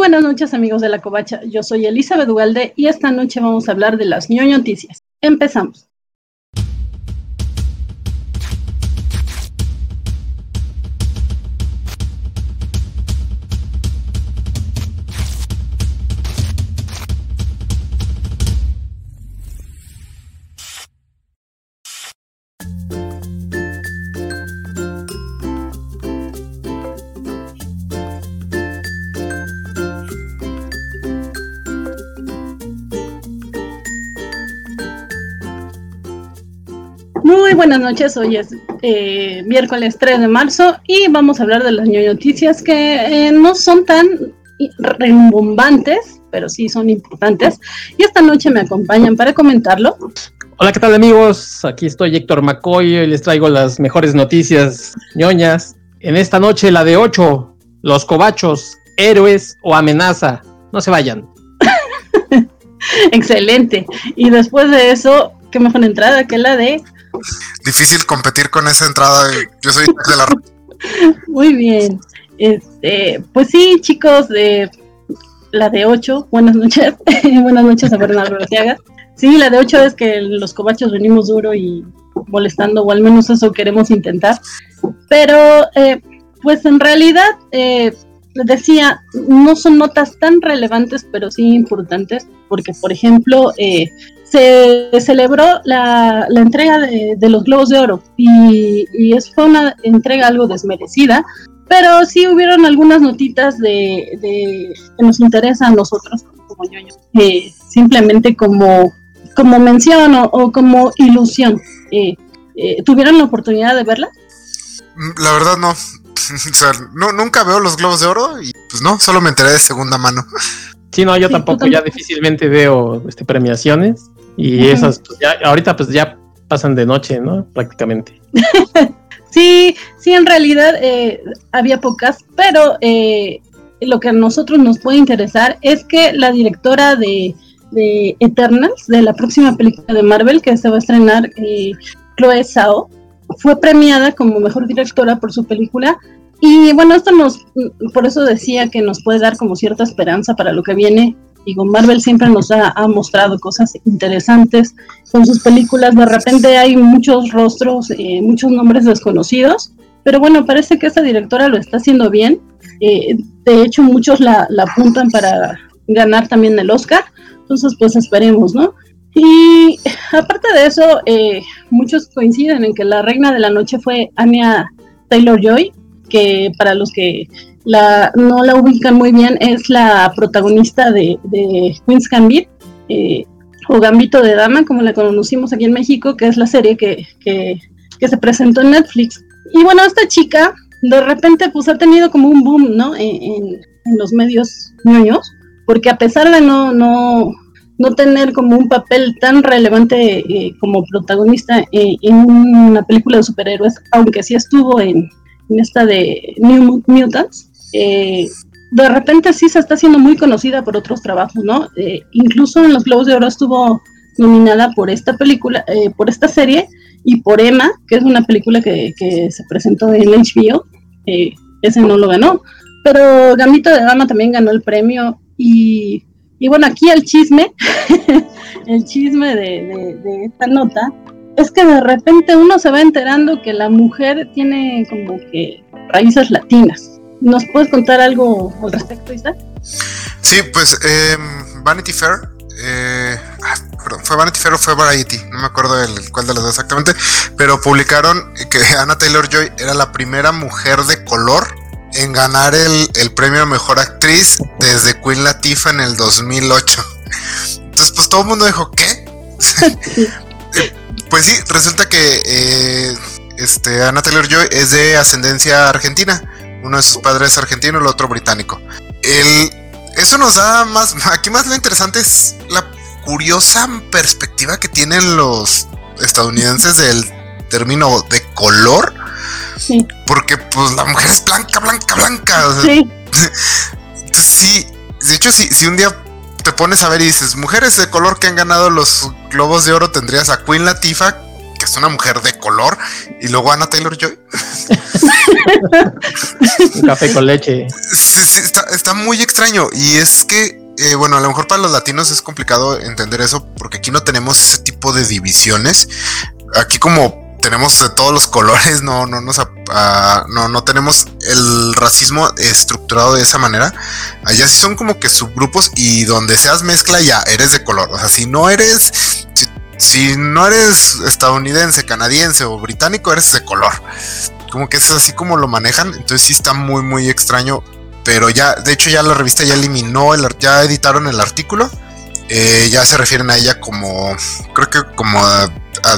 buenas noches amigos de la Covacha, yo soy Elizabeth Ugalde y esta noche vamos a hablar de las ñoño noticias. Empezamos. Buenas noches, hoy es eh, miércoles 3 de marzo y vamos a hablar de las noticias que eh, no son tan rembombantes, pero sí son importantes. Y esta noche me acompañan para comentarlo. Hola, ¿qué tal amigos? Aquí estoy Héctor McCoy y les traigo las mejores noticias ñoñas. En esta noche la de 8, los cobachos, héroes o amenaza. No se vayan. Excelente. Y después de eso, qué mejor entrada que la de difícil competir con esa entrada. Yo soy de la. Muy bien. Este, pues sí, chicos, de la de 8, buenas noches. buenas noches a Bernardo Arteaga. Sí, la de 8 es que los cobachos venimos duro y molestando, o al menos eso queremos intentar. Pero, eh, pues en realidad, eh, decía, no son notas tan relevantes, pero sí importantes, porque, por ejemplo, eh, se celebró la, entrega de, los Globos de Oro y, y es, fue una entrega algo desmerecida, pero sí hubieron algunas notitas de, que nos interesan a nosotros como ñoños, eh, simplemente como, como mención o, como ilusión. Eh, eh, ¿Tuvieron la oportunidad de verla? Mm, la verdad no. o sea, no, nunca veo los Globos de Oro y pues no, solo me enteré de segunda mano. Sí, no, yo tampoco, ya difícilmente veo este, premiaciones. Y esas, pues, ya, ahorita pues ya pasan de noche, ¿no? Prácticamente. sí, sí, en realidad eh, había pocas, pero eh, lo que a nosotros nos puede interesar es que la directora de, de Eternals, de la próxima película de Marvel que se va a estrenar, eh, Chloe Zhao, fue premiada como mejor directora por su película. Y bueno, esto nos, por eso decía que nos puede dar como cierta esperanza para lo que viene Digo, Marvel siempre nos ha, mostrado cosas interesantes con sus películas. De repente hay muchos rostros, eh, muchos nombres desconocidos, pero bueno, parece que esta directora lo está haciendo bien. Eh, de hecho, muchos la, apuntan para ganar también el Oscar. Entonces, pues esperemos, ¿no? Y aparte de eso, eh, muchos coinciden en que la reina de la noche fue Anya Taylor Joy, que para los que la, no la ubican muy bien, es la protagonista de, Queen's Gambit, eh, o Gambito de Dama, como la conocimos aquí en México, que es la serie que, se presentó en Netflix. Y bueno, esta chica de repente pues ha tenido como un boom, ¿no? En, los medios ñoños, porque a pesar de no, no, no tener como un papel tan relevante eh, como protagonista eh, en una película de superhéroes, aunque sí estuvo en, en esta de New Mutants, eh, de repente sí se está haciendo muy conocida por otros trabajos, ¿no? Eh, incluso en los Globos de Oro estuvo nominada por esta película, eh, por esta serie y por Emma, que es una película que, se presentó en HBO. ese no lo ganó, pero Gambito de Dama también ganó el premio y, bueno, aquí el chisme, el chisme de, de esta nota es que de repente uno se va enterando que la mujer tiene como que raíces latinas. ¿Nos puedes contar algo al respecto, Isa? Sí, pues em, Vanity Fair, eh, ah, perdón, fue Vanity Fair o fue Variety, no me acuerdo el, cuál de los dos exactamente, pero publicaron que Anna Taylor Joy era la primera mujer de color en ganar el, el premio a mejor actriz desde Queen Latifah en el 2008. Entonces, pues todo el mundo dijo, ¿qué? pues sí, resulta que eh, este, Anna Taylor Joy es de ascendencia argentina uno de sus padres argentino, el otro británico. El, eso nos da más, aquí más lo interesante es la curiosa perspectiva que tienen los estadounidenses del término de color. Sí. Porque pues la mujer es blanca, blanca, blanca. sí. sí. De hecho, si, si un día te pones a ver y dices, mujeres de color que han ganado los globos de oro, tendrías a Queen Latifah, que es una mujer de color, y luego Ana Taylor Joy. Un café con leche. Sí, sí, está, está muy extraño. Y es que, eh, bueno, a lo mejor para los latinos es complicado entender eso, porque aquí no tenemos ese tipo de divisiones. Aquí como tenemos de todos los colores, no, no, nos, ah, no, tenemos el racismo estructurado de esa manera. Allá sí son como que subgrupos y donde seas mezcla ya eres de color. O sea, si no eres, si, no eres estadounidense, canadiense o británico, eres de color. Como que es así como lo manejan. Entonces sí está muy, muy extraño. Pero ya, de hecho ya la revista ya eliminó, el, ya editaron el artículo. Eh, ya se refieren a ella como, creo que como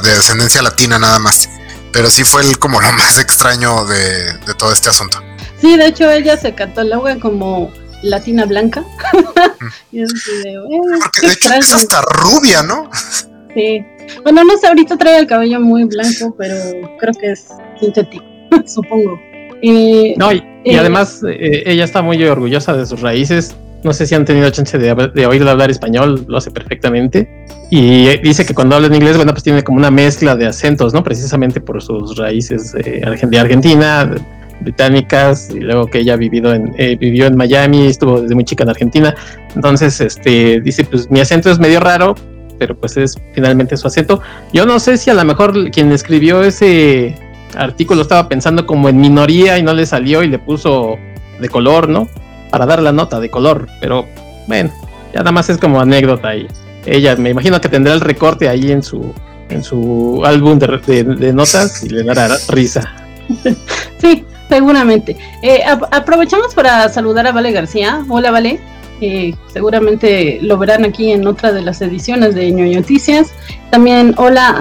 de ascendencia latina nada más. Pero sí fue el, como lo más extraño de, de todo este asunto. Sí, de hecho ella se cataloga como latina blanca. y es así de, eh, Porque de hecho es hasta rubia, ¿no? Sí. Bueno, no sé, ahorita trae el cabello muy blanco, pero creo que es sintético, supongo. Eh, No, y, y Eh, además eh, ella está muy orgullosa de sus raíces. No sé si han tenido chance de, de hablar español, lo hace perfectamente. Y eh, dice que cuando habla en inglés, bueno, pues tiene como una mezcla de acentos, ¿no? Precisamente por sus raíces de Argentina, británicas, y luego que ella vivido en, eh, vivió en Miami, estuvo desde muy chica en Argentina. Entonces, este, dice, pues mi acento es medio raro, pero pues es finalmente su acento. Yo no sé si a lo mejor quien escribió ese artículo estaba pensando como en minoría y no le salió y le puso de color, ¿no? Para dar la nota de color, pero bueno, ya nada más es como anécdota y ella me imagino que tendrá el recorte ahí en su en su álbum de, de- de notas y le dará risa. Sí, seguramente. Eh, ap- aprovechamos para saludar a Vale García. Hola, Vale. Eh, seguramente lo verán aquí en otra de las ediciones de Ñoño Noticias. También hola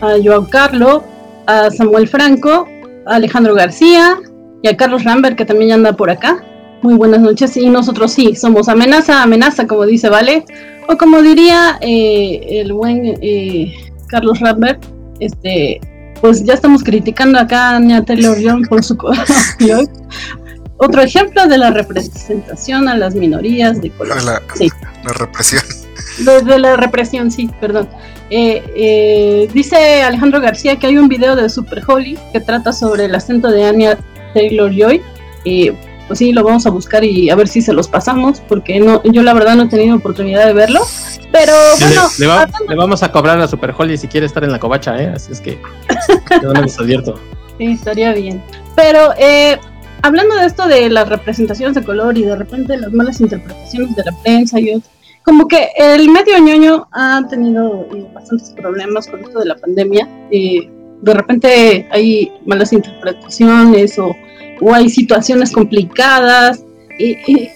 a, a Joao Carlo, a Samuel Franco, a Alejandro García y a Carlos Rambert, que también anda por acá. Muy buenas noches. Y nosotros sí, somos amenaza, amenaza, como dice Vale. O como diría eh, el buen eh, Carlos Rambert, este, pues ya estamos criticando acá a Anya Taylor Joy por su. Otro ejemplo de la representación a las minorías de color. La, Sí. la represión. De, de la represión, sí, perdón. Eh, eh, dice Alejandro García que hay un video de Super Holly que trata sobre el acento de Anya Taylor Joy. Y pues sí, lo vamos a buscar y a ver si se los pasamos, porque no, yo la verdad no he tenido oportunidad de verlo. Pero Le- bueno, le, va- hablando- le vamos a cobrar a Super Holly si quiere estar en la covacha, ¿eh? Así es que yo no les advierto. Sí, estaría bien. Pero eh, hablando de esto de las representaciones de color y de repente las malas interpretaciones de la prensa y otro, como que el medio ñoño ha tenido eh, bastantes problemas con esto de la pandemia. Eh, de repente hay malas interpretaciones o, o hay situaciones complicadas. Y, y-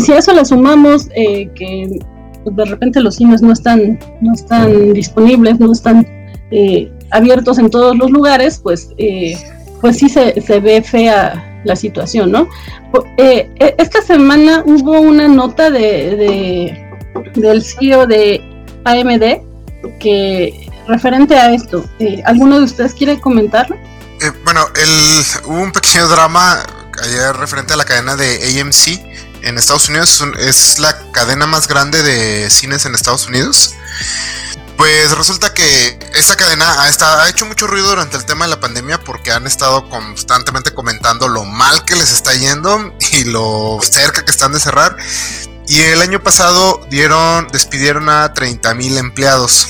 si a eso le sumamos eh, que de repente los cines no están, no están disponibles, no están eh, abiertos en todos los lugares, pues, eh, pues sí se, se ve fea la situación, ¿no? Eh, eh, esta semana hubo una nota de, de- del CEO de AMD que referente a esto. Eh, ¿Alguno de ustedes quiere comentarlo? Eh, bueno, el, hubo un pequeño drama ayer referente a la cadena de AMC en Estados Unidos. Es la cadena más grande de cines en Estados Unidos. Pues resulta que esta cadena ha, ha hecho mucho ruido durante el tema de la pandemia porque han estado constantemente comentando lo mal que les está yendo y lo cerca que están de cerrar. Y el año pasado dieron, despidieron a 30 mil empleados.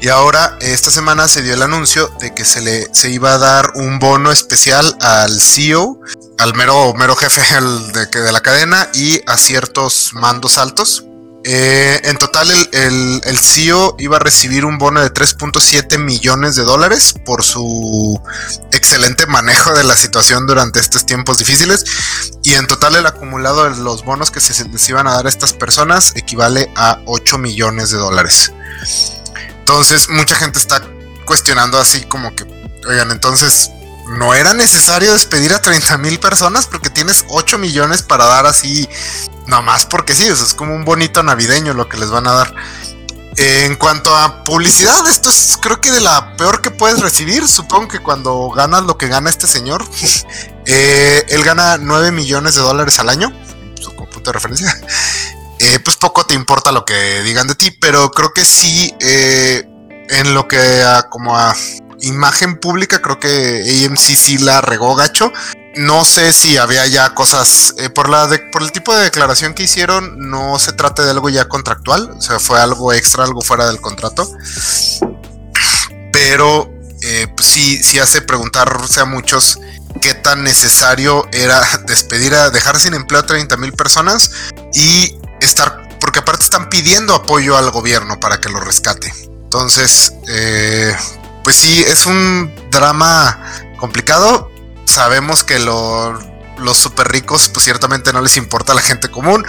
Y ahora, esta semana se dio el anuncio de que se le se iba a dar un bono especial al CEO, al mero, mero jefe de, de la cadena y a ciertos mandos altos. Eh, en total, el, el- el CEO iba a recibir un bono de 3.7 millones de dólares por su excelente manejo de la situación durante estos tiempos difíciles. Y en total, el acumulado de los bonos que se les iban a dar a estas personas equivale a 8 millones de dólares. Entonces, mucha gente está cuestionando así como que, oigan, entonces, ¿no era necesario despedir a 30 mil personas? Porque tienes 8 millones para dar así, nomás porque sí, o sea, es como un bonito navideño lo que les van a dar. En cuanto a publicidad, esto es creo que de la peor que puedes recibir. Supongo que cuando ganas lo que gana este señor, eh, él gana 9 millones de dólares al año, su punto de referencia. Eh, pues poco te importa lo que digan de ti, pero creo que sí, eh, en lo que a, como a imagen pública, creo que AMC sí la regó gacho. No sé si había ya cosas eh, por la por el tipo de declaración que hicieron. No se trata de algo ya contractual, o sea, fue algo extra, algo fuera del contrato. Pero eh, pues sí, sí hace preguntarse a muchos qué tan necesario era despedir a dejar sin empleo a 30 mil personas y estar, porque aparte están pidiendo apoyo al gobierno para que lo rescate. Entonces, eh, pues sí, es un drama complicado. Sabemos que los super ricos, pues ciertamente no les importa a la gente común.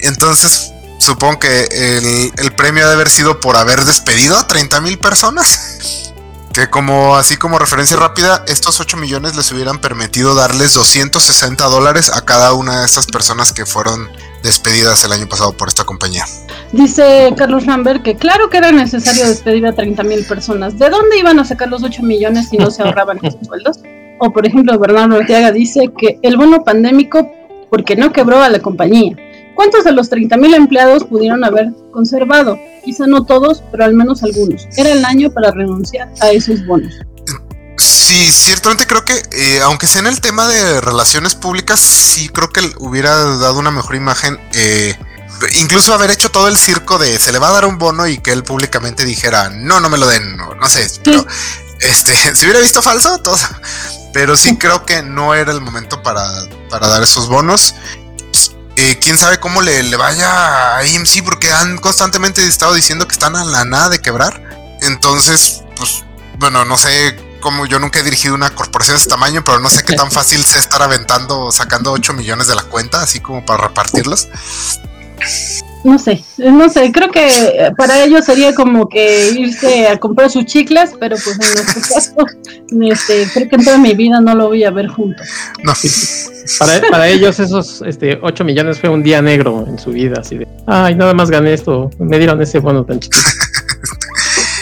Entonces, supongo que el, el premio debe haber sido por haber despedido a 30 mil personas. Que como así como referencia rápida, estos 8 millones les hubieran permitido darles 260 dólares a cada una de estas personas que fueron despedidas el año pasado por esta compañía. Dice Carlos Rambert que claro que era necesario despedir a 30 mil personas. ¿De dónde iban a sacar los 8 millones si no se ahorraban esos sueldos? O por ejemplo, Bernardo Ortega dice que el bono pandémico porque no quebró a la compañía. ¿Cuántos de los 30.000 empleados pudieron haber conservado? Quizá no todos, pero al menos algunos. Era el año para renunciar a esos bonos. Sí, ciertamente creo que, eh, aunque sea en el tema de relaciones públicas, sí creo que hubiera dado una mejor imagen. Eh, incluso haber hecho todo el circo de se le va a dar un bono y que él públicamente dijera, no, no me lo den, no, no sé, pero este, si hubiera visto falso, todo. Pero sí creo que no era el momento para, para dar esos bonos. Eh, quién sabe cómo le, le, vaya a AMC porque han constantemente estado diciendo que están a la nada de quebrar. Entonces, pues, bueno, no sé cómo yo nunca he dirigido una corporación de ese tamaño, pero no sé qué tan fácil sea estar aventando, sacando 8 millones de la cuenta, así como para repartirlos. No sé, no sé, creo que para ellos sería como que irse a comprar sus chicles, pero pues en nuestro caso, este, creo que en toda mi vida no lo voy a ver juntos. No. Para, para, ellos esos este, 8 millones fue un día negro en su vida, así de, ay, nada más gané esto, me dieron ese bono tan chiquito.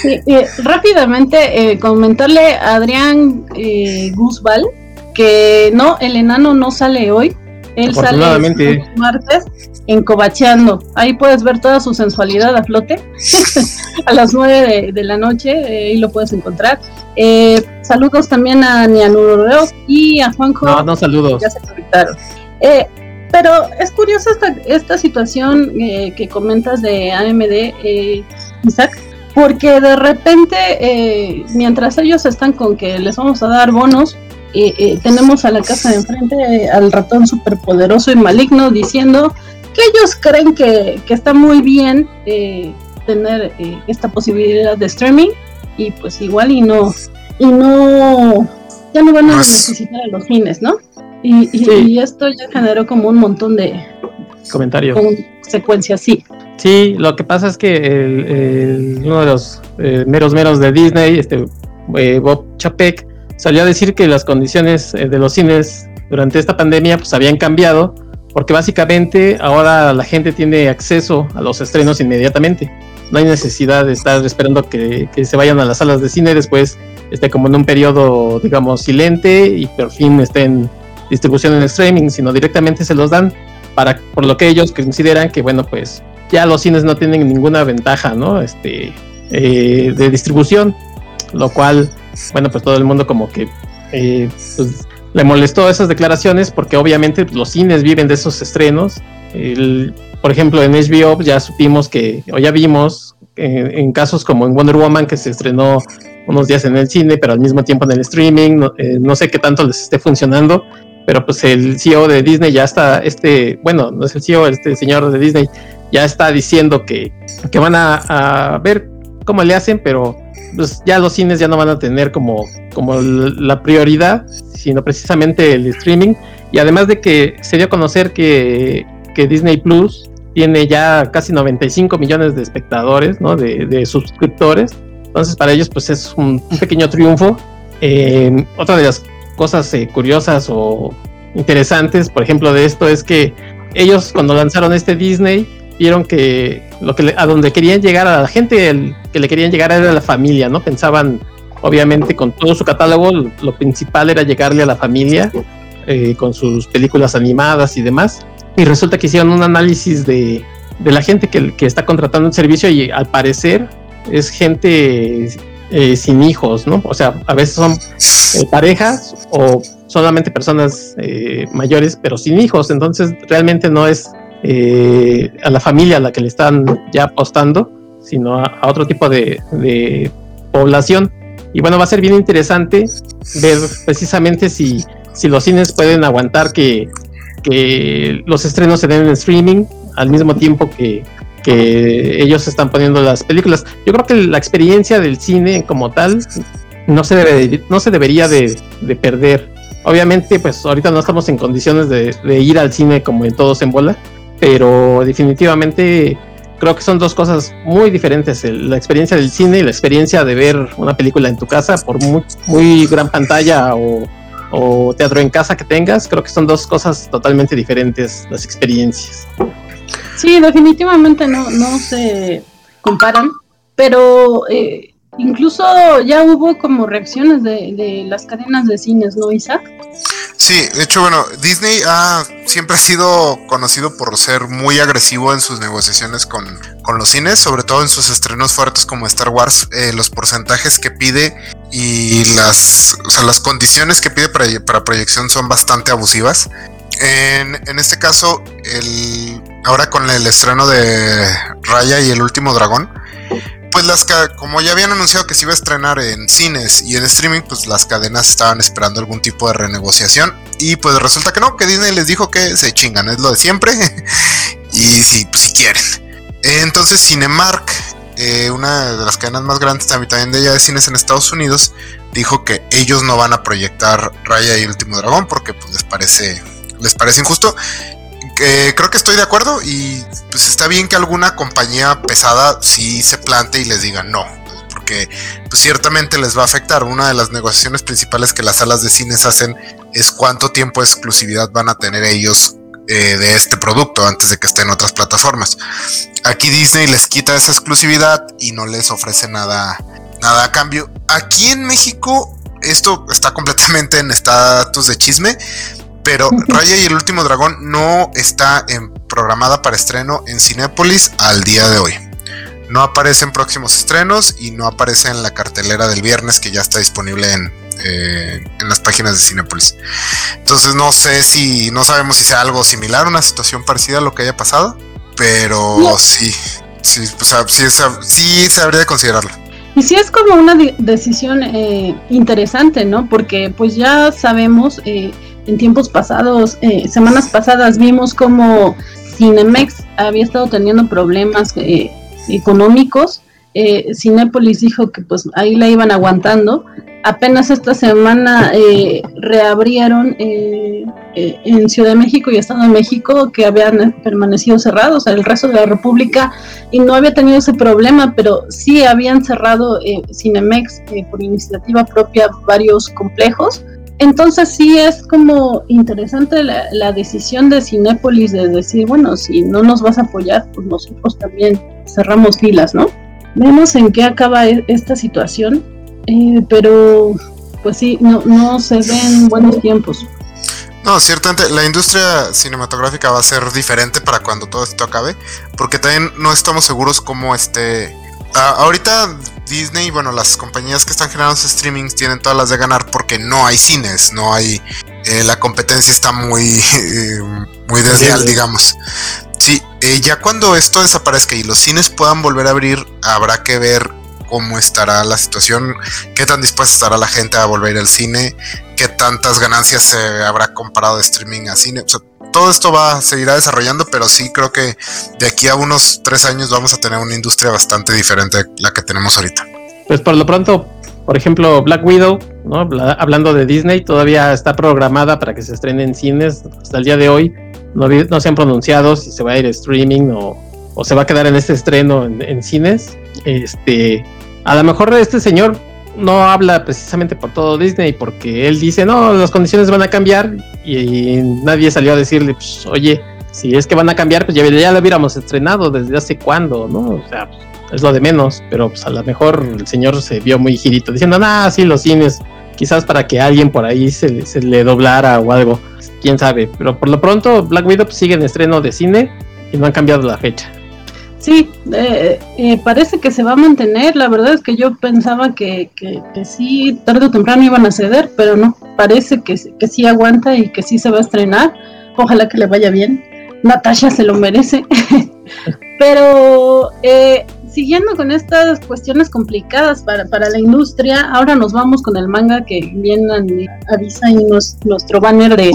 Sí, rápidamente eh, comentarle a Adrián eh, Guzbal que no, el enano no sale hoy, él sale el martes encobacheando. Ahí puedes ver toda su sensualidad a flote a las 9 de, la noche, eh, ahí lo puedes encontrar. Eh, saludos también a Nianuro y a Juanjo. No, no saludos. Ya se conectaron. Eh, pero es curiosa esta, esta situación que comentas de AMD, Isaac, porque de repente, mientras ellos están con que les vamos a dar bonos, tenemos a la casa de enfrente al ratón superpoderoso y maligno diciendo que ellos creen que, está muy bien eh, tener eh, esta posibilidad de streaming y pues igual y no y no ya no van a necesitar a los fines, ¿no? Y, esto ya generó como un montón de comentarios, secuencias, sí. Sí, lo que pasa es que el, uno de los eh, meros meros de Disney, este Bob Chapek, salió a decir que las condiciones de los cines durante esta pandemia pues habían cambiado porque básicamente ahora la gente tiene acceso a los estrenos inmediatamente. No hay necesidad de estar esperando que, se vayan a las salas de cine después, esté como en un periodo, digamos, silente y por fin esté en distribución en streaming, sino directamente se los dan para, por lo que ellos consideran que, bueno, pues ya los cines no tienen ninguna ventaja, ¿no? Este, eh, de distribución, lo cual, bueno, pues todo el mundo como que eh, pues, le molestó esas declaraciones porque obviamente los cines viven de esos estrenos. por ejemplo, en HBO ya supimos que, o ya vimos, en, casos como en Wonder Woman, que se estrenó unos días en el cine, pero al mismo tiempo en el streaming, no, eh, sé qué tanto les esté funcionando, pero pues el CEO de Disney ya está, este, bueno, no es el CEO, este señor de Disney ya está diciendo que, que van a, ver cómo le hacen, pero pues ya los cines ya no van a tener como, como la prioridad, sino precisamente el streaming. Y además de que se dio a conocer que, Disney Plus tiene ya casi 95 millones de espectadores, ¿no? De, suscriptores. Entonces para ellos pues es un, pequeño triunfo. Otra de las cosas eh, curiosas o interesantes, por ejemplo, de esto es que ellos cuando lanzaron este Disney vieron que lo que a donde querían llegar a la gente el, que le querían llegar era la familia, ¿no? Pensaban, obviamente, con todo su catálogo, lo principal era llegarle a la familia eh, con sus películas animadas y demás. Y resulta que hicieron un análisis de, de la gente que, que, está contratando el servicio y al parecer es gente eh, sin hijos, ¿no? O sea, a veces son eh, parejas o solamente personas eh, mayores, pero sin hijos. Entonces, realmente no es a la familia a la que le están ya apostando, sino a, otro tipo de, población. Y bueno, va a ser bien interesante ver precisamente si, si los cines pueden aguantar que, que los estrenos se den en streaming al mismo tiempo que, que ellos están poniendo las películas. Yo creo que la experiencia del cine como tal no se, no se debería de, perder. Obviamente, pues ahorita no estamos en condiciones de, ir al cine como en todos en bola, pero definitivamente creo que son dos cosas muy diferentes. la experiencia del cine y la experiencia de ver una película en tu casa por muy, muy gran pantalla o, o teatro en casa que tengas, creo que son dos cosas totalmente diferentes las experiencias. Sí, definitivamente no, no se comparan, pero eh, incluso ya hubo como reacciones de, las cadenas de cines, ¿no, Isaac? Sí, de hecho, bueno, Disney ha, siempre ha sido conocido por ser muy agresivo en sus negociaciones con, los cines, sobre todo en sus estrenos fuertes como Star Wars, eh, los porcentajes que pide y las, o sea, las condiciones que pide para, para proyección son bastante abusivas. En, en, este caso, el, ahora con el estreno de Raya y el último dragón, pues las como ya habían anunciado que se iba a estrenar en cines y en streaming, pues las cadenas estaban esperando algún tipo de renegociación. Y pues resulta que no, que Disney les dijo que se chingan, es lo de siempre. Y si, pues, si quieren. Entonces Cinemark, eh, una de las cadenas más grandes también de ella de cines en Estados Unidos, dijo que ellos no van a proyectar Raya y el último dragón porque pues les parece les parece injusto creo que estoy de acuerdo y pues está bien que alguna compañía pesada sí se plante y les diga no, porque pues ciertamente les va a afectar. Una de las negociaciones principales que las salas de cines hacen es cuánto tiempo de exclusividad van a tener ellos eh, de este producto antes de que esté en otras plataformas. Aquí Disney les quita esa exclusividad y no les ofrece nada, nada a cambio. Aquí en México esto está completamente en estatus de chisme pero Raya y el último dragón no está en, programada para estreno en Cinépolis al día de hoy. No aparece en próximos estrenos y no aparece en la cartelera del viernes que ya está disponible en, eh, en las páginas de Cinépolis. Entonces no sé si, no sabemos si sea algo similar, una situación parecida a lo que haya pasado, pero sí, sí, sí, sí se habría de considerarlo. Y sí es como una decisión eh, interesante, ¿no? Porque pues ya sabemos eh, en tiempos pasados, eh, semanas pasadas, vimos como Cinemex había estado teniendo problemas eh, económicos. Eh, Cinépolis dijo que pues ahí la iban aguantando. Apenas esta semana eh, reabrieron en Ciudad de México y Estado de México que habían permanecido cerrados, el resto de la República y no había tenido ese problema, pero sí habían cerrado Cinemex por iniciativa propia varios complejos entonces sí es como interesante la, decisión de Cinépolis de decir, bueno, si no nos vas a apoyar, pues nosotros también cerramos filas, ¿no? Vemos en qué acaba e, esta situación, eh, pero pues sí, no, no se ven buenos tiempos. No, ciertamente la industria cinematográfica va a ser diferente para cuando todo esto acabe, porque también no estamos seguros cómo este... ahorita Disney, bueno, las compañías que están generando streamings tienen todas las de ganar porque no hay cines, no hay. Eh, la competencia está muy, muy desleal, digamos. Sí, eh, ya cuando esto desaparezca y los cines puedan volver a abrir, habrá que ver cómo estará la situación, qué tan dispuesta estará la gente a volver al cine, qué tantas ganancias se habrá comparado de streaming a cine. Todo esto va a seguirá desarrollando, pero sí creo que de aquí a unos tres años vamos a tener una industria bastante diferente a la que tenemos ahorita. Pues por lo pronto, por ejemplo, Black Widow, ¿no? hablando de Disney, todavía está programada para que se estrene en cines hasta el día de hoy. No, se han pronunciado si se va a ir streaming o, o se va a quedar en este estreno en, en cines. Este, a lo mejor este señor no habla precisamente por todo Disney, porque él dice, no, las condiciones van a cambiar y, nadie salió a decirle, pues, oye, si es que van a cambiar, pues ya, ya hubiéramos estrenado desde hace cuándo, ¿no? O sea, pues, es lo de menos, pero pues a lo mejor el señor se vio muy girito, diciendo, ah, sí, los cines, quizás para que alguien por ahí se, se le doblara o algo, quién sabe, pero por lo pronto Black Widow pues, sigue en estreno de cine y no han cambiado la fecha. Sí, eh, eh, parece que se va a mantener. La verdad es que yo pensaba que, que, sí, tarde o temprano iban a ceder, pero no, parece que, que sí aguanta y que sí se va a estrenar. Ojalá que le vaya bien. Natasha se lo merece. pero eh, siguiendo con estas cuestiones complicadas para, para, la industria, ahora nos vamos con el manga que bien avisa y nos, nuestro banner de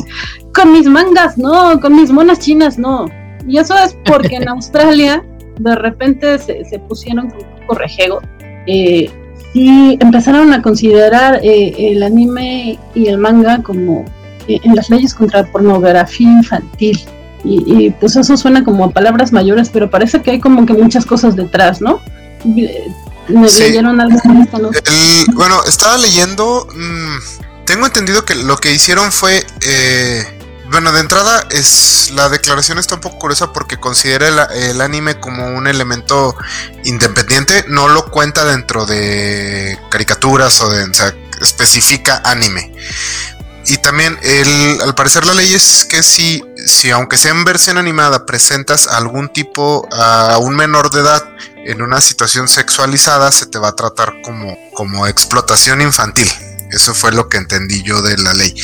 con mis mangas, no, con mis monas chinas, no. Y eso es porque en Australia de repente se, se pusieron con un poco rejego. Eh, y empezaron a considerar eh, el anime y el manga como eh, en las leyes contra la pornografía infantil. Y, pues eso suena como palabras mayores, pero parece que hay como que muchas cosas detrás, ¿no? Me leyeron algo bueno, estaba leyendo, mm, tengo entendido que lo que hicieron fue eh, bueno, de entrada es la declaración está un poco curiosa porque considera el, anime como un elemento independiente, no lo cuenta dentro de caricaturas o de, o especifica anime. Y también el, al parecer la ley es que si, si aunque sea en versión animada presentas algún tipo a un menor de edad en una situación sexualizada, se te va a tratar como, como explotación infantil. Eso fue lo que entendí yo de la ley.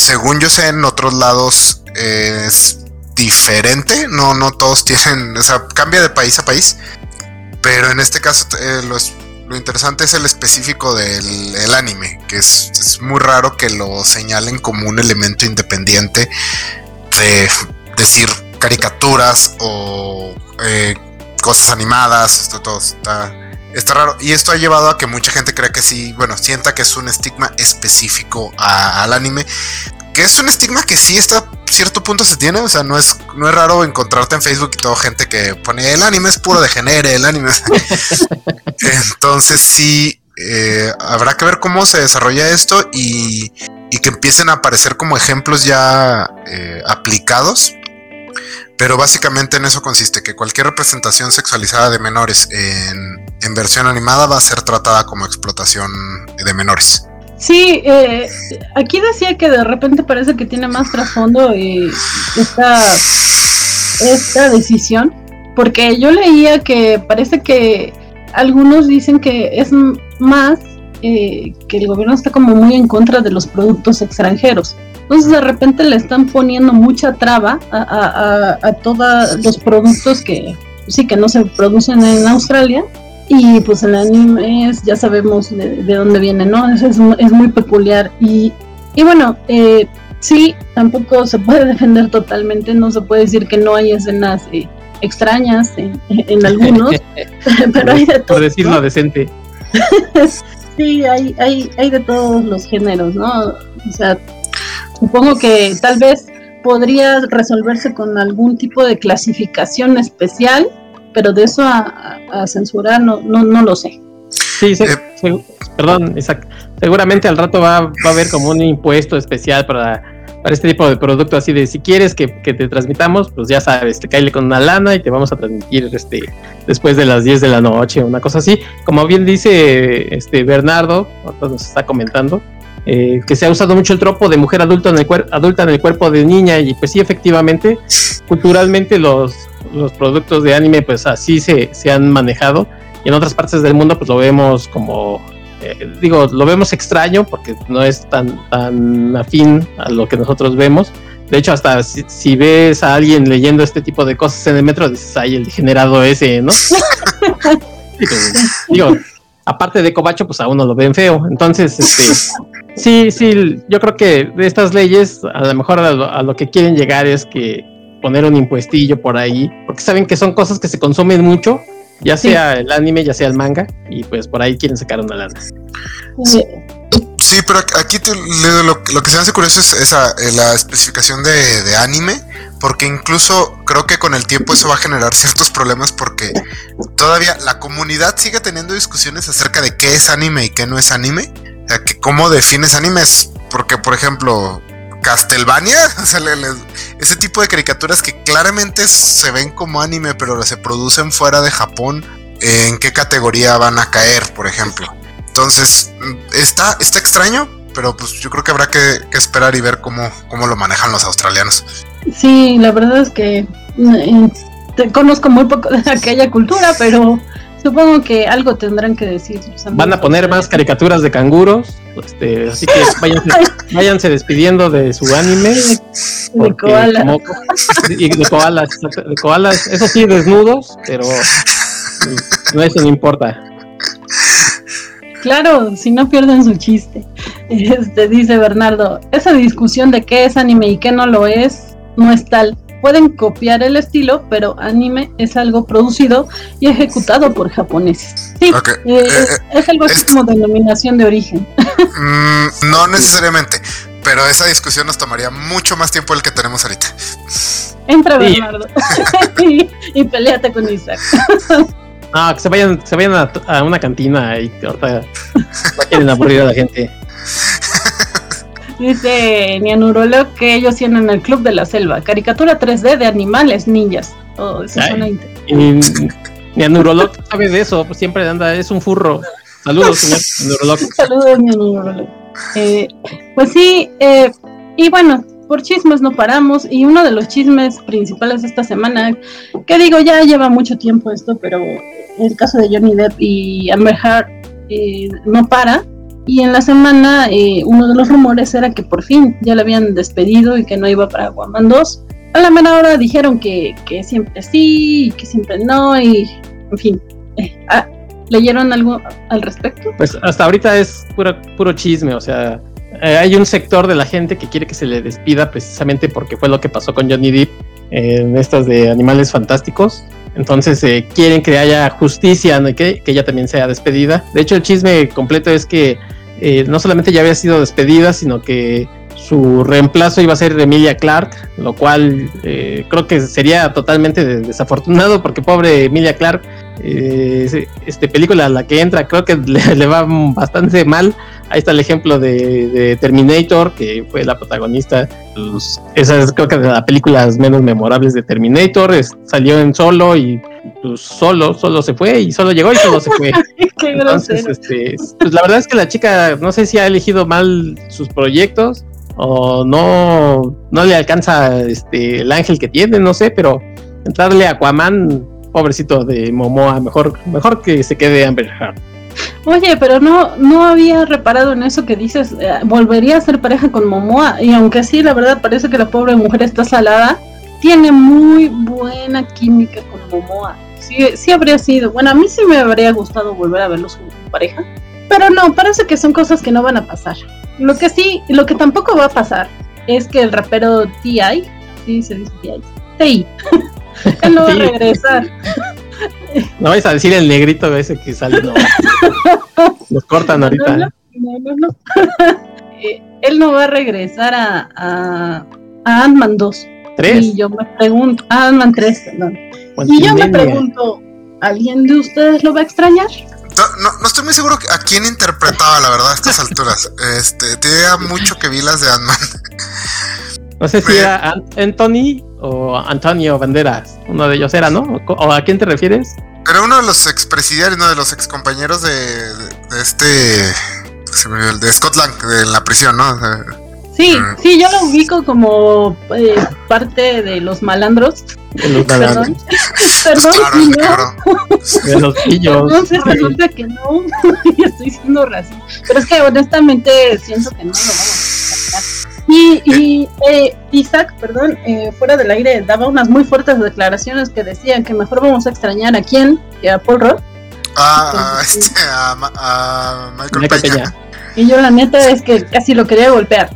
Según yo sé, en otros lados es diferente. No, no todos tienen, o sea, cambia de país a país. Pero en este caso, eh, lo, interesante es el específico del anime, que es, muy raro que lo señalen como un elemento independiente de decir caricaturas o eh, cosas animadas. Esto todo está, está raro. Y esto ha llevado a que mucha gente crea que sí, bueno, sienta que es un estigma específico al anime que es un estigma que sí hasta cierto punto se tiene, o sea, no es, no es raro encontrarte en Facebook y todo gente que pone el anime es puro de genere, el anime. Entonces sí, eh, habrá que ver cómo se desarrolla esto y, que empiecen a aparecer como ejemplos ya eh, aplicados. Pero básicamente en eso consiste, que cualquier representación sexualizada de menores en, en versión animada va a ser tratada como explotación de menores. Sí, eh, aquí decía que de repente parece que tiene más trasfondo eh, esta, esta decisión, porque yo leía que parece que algunos dicen que es más eh, que el gobierno está como muy en contra de los productos extranjeros. Entonces de repente le están poniendo mucha traba a, a, a todos los productos que sí que no se producen en Australia y pues el anime es, ya sabemos de, dónde viene, ¿no? Es, es, muy peculiar. Y, y bueno, eh, sí, tampoco se puede defender totalmente, no se puede decir que no hay escenas eh, extrañas en, algunos, pero hay de todo. Por decirlo decente. sí, hay, hay, hay de todos los géneros, ¿no? O sea, supongo que tal vez podría resolverse con algún tipo de clasificación especial pero de eso a, censurar no, no, no lo sé. Sí, eh, perdón, exacto. Seguramente al rato va, va, a haber como un impuesto especial para, para este tipo de producto, así de si quieres que, te transmitamos, pues ya sabes, te cae con una lana y te vamos a transmitir este después de las 10 de la noche, una cosa así. Como bien dice este Bernardo, nos está comentando, eh, que se ha usado mucho el tropo de mujer adulta en, el adulta en el cuerpo de niña y pues sí, efectivamente, culturalmente los, los productos de anime pues así se, se han manejado. Y en otras partes del mundo pues lo vemos como eh, digo lo vemos extraño porque no es tan tan afín a lo que nosotros vemos. De hecho hasta si, ves a alguien leyendo este tipo de cosas en el metro dices ay el degenerado ese no digo aparte de cobacho pues a uno lo ven feo. Entonces este sí sí yo creo que de estas leyes a lo mejor a lo que quieren llegar es que poner un impuestillo por ahí, porque saben que son cosas que se consumen mucho, ya sea el anime, ya sea el manga, y pues por ahí quieren sacar una lana. Sí, pero aquí lo, que se me hace curioso es esa, eh, la especificación de, anime, porque incluso creo que con el tiempo eso va a generar ciertos problemas porque todavía la comunidad sigue teniendo discusiones acerca de qué es anime y qué no es anime. O sea, que cómo defines animes, porque por ejemplo, Castlevania, o sea, ese tipo de caricaturas que claramente se ven como anime, pero se producen fuera de Japón, ¿en qué categoría van a caer, por ejemplo? Entonces, está, está extraño, pero pues yo creo que habrá que, esperar y ver cómo, cómo lo manejan los australianos. Sí, la verdad es que te conozco muy poco de aquella cultura, pero supongo que algo tendrán que decir. Van a poner más caricaturas de canguros, este, así que váyanse, despidiendo de su anime. De koalas. y de koalas, de koalas, eso sí, desnudos, pero no eso no importa. Claro, si no pierden su chiste. Este dice Bernardo, esa discusión de qué es anime y qué no lo es, no es tal. Pueden copiar el estilo, pero anime es algo producido y ejecutado por japoneses. Sí, eh, eh, es algo así como denominación de origen. Mm, no necesariamente, pero esa discusión nos tomaría mucho más tiempo del que tenemos ahorita. Entra Bernardo y, y peleate con Isaac. Ah, que se vayan, se vayan a, una cantina y ahorita quieren aburrir a la gente. Dice Nianurolog que ellos tienen el Club de la Selva, caricatura 3D de animales ninjas. Oh, eso suena interesante. Nianurolog sabe de eso, pues siempre anda, es un furro. Saludos, señor Nianurolog. Saludos, Nianurolog. Eh, pues sí, eh, y bueno, por chismes no paramos y uno de los chismes principales de esta semana, que digo, ya lleva mucho tiempo esto, pero el caso de Johnny Depp y Amber Heard eh, no para. Y en la semana eh, uno de los rumores era que por fin ya lo habían despedido y que no iba para Guaman 2. A la menor hora dijeron que, que, siempre sí y que siempre no y en fin. Eh, ah, ¿Leyeron algo al respecto? Pues hasta ahorita es puro, puro chisme, o sea, eh, hay un sector de la gente que quiere que se le despida precisamente porque fue lo que pasó con Johnny Depp en estas de animales fantásticos. Entonces eh, quieren que haya justicia, que, que, ella también sea despedida. De hecho, el chisme completo es que eh, no solamente ya había sido despedida, sino que su reemplazo iba a ser Emilia Clark, lo cual creo que sería totalmente desafortunado porque pobre Emilia Clark, este película a la que entra creo que le va bastante mal Ahí está el ejemplo de, Terminator, que fue la protagonista. Pues, esa es creo que de las películas menos memorables de Terminator. salió en solo y pues solo, solo se fue y solo llegó y solo se fue. Qué Entonces, este, pues la verdad es que la chica no sé si ha elegido mal sus proyectos o no, no le alcanza este, el ángel que tiene, no sé, pero entrarle a Aquaman, pobrecito de Momoa, mejor, mejor que se quede Amber Heard. Oye, pero no, no había reparado en eso que dices, eh, volvería a ser pareja con Momoa, y aunque sí, la verdad parece que la pobre mujer está salada, tiene muy buena química con Momoa. Sí, sí habría sido, bueno, a mí sí me habría gustado volver a verlos como pareja, pero no, parece que son cosas que no van a pasar. Lo que sí, lo que tampoco va a pasar es que el rapero T.I., sí se dice T.I., T.I., él no va a regresar. No vais a decir el negrito ese que sale, no. Los cortan ahorita. No, no, no. Eh, él no va a regresar a, a, a Ant-Man 2. ¿Tres? Y yo me pregunto, a Ant-Man 3, perdón. Y yo me pregunto, ¿alguien de ustedes lo va a extrañar? No, no, estoy muy seguro a quién interpretaba, la verdad, a estas alturas. Este, tenía mucho que vi las de Ant-Man. No sé si era Anthony o Antonio Banderas. Uno de ellos era, ¿no? ¿O a quién te refieres? Era uno de los expresidiarios, uno de los excompañeros de, de, este. de Scotland, de la prisión, ¿no? Sí, mm. sí, yo lo ubico como eh, parte de los malandros. De los malandros. Perdón, perdón, claro, De los pillos. No, se resulta que no, estoy siendo racista. Pero es que honestamente siento que no lo vamos a y, eh, Isaac, perdón, eh, fuera del aire, daba unas muy fuertes declaraciones que decían que mejor vamos a extrañar a quién que a Paul Rudd. Ah, este, a, Michael, Peña. Y yo la neta es que casi lo quería golpear.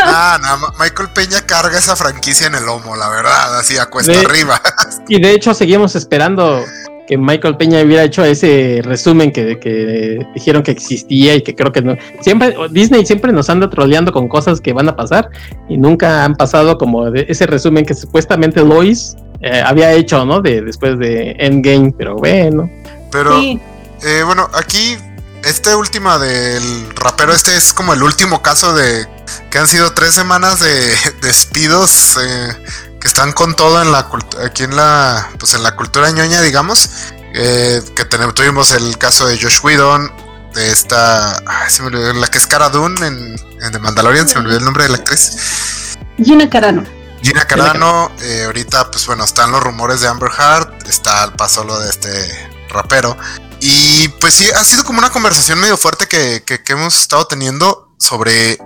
Ah, no, Michael Peña carga esa franquicia en el lomo, la verdad, así a cuesta arriba. Y de hecho seguimos esperando que Michael Peña hubiera hecho ese resumen que, que, dijeron que existía y que creo que no. Siempre, Disney siempre nos anda troleando con cosas que van a pasar y nunca han pasado como ese resumen que supuestamente Lois eh, había hecho, ¿no? De, después de Endgame, pero bueno. Pero, eh, bueno, aquí, este última del rapero, este es como el último caso de que han sido tres semanas de despidos. Eh, que están con todo en la aquí en la pues en la cultura ñoña digamos eh, que tenemos, tuvimos el caso de Josh Whedon de esta se me olvidó, la que es Cara Dune en, en The Mandalorian se me olvidó el nombre de la actriz. Gina Carano. Gina Carano, eh, ahorita, pues bueno, están los rumores de Amber Heard, está el paso lo de este rapero. Y pues sí, ha sido como una conversación medio fuerte que, que, que hemos estado teniendo sobre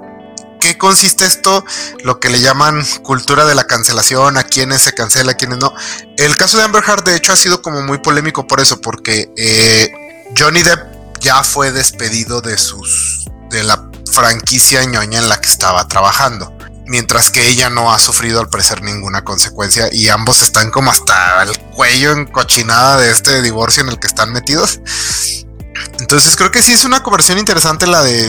qué consiste esto, lo que le llaman cultura de la cancelación, a quienes se cancela, a quienes no. El caso de Amber Heard, de hecho, ha sido como muy polémico por eso, porque eh, Johnny Depp ya fue despedido de sus de la franquicia ñoña en la que estaba trabajando. Mientras que ella no ha sufrido al parecer ninguna consecuencia y ambos están como hasta el cuello en cochinada de este divorcio en el que están metidos. Entonces creo que sí es una conversión interesante la de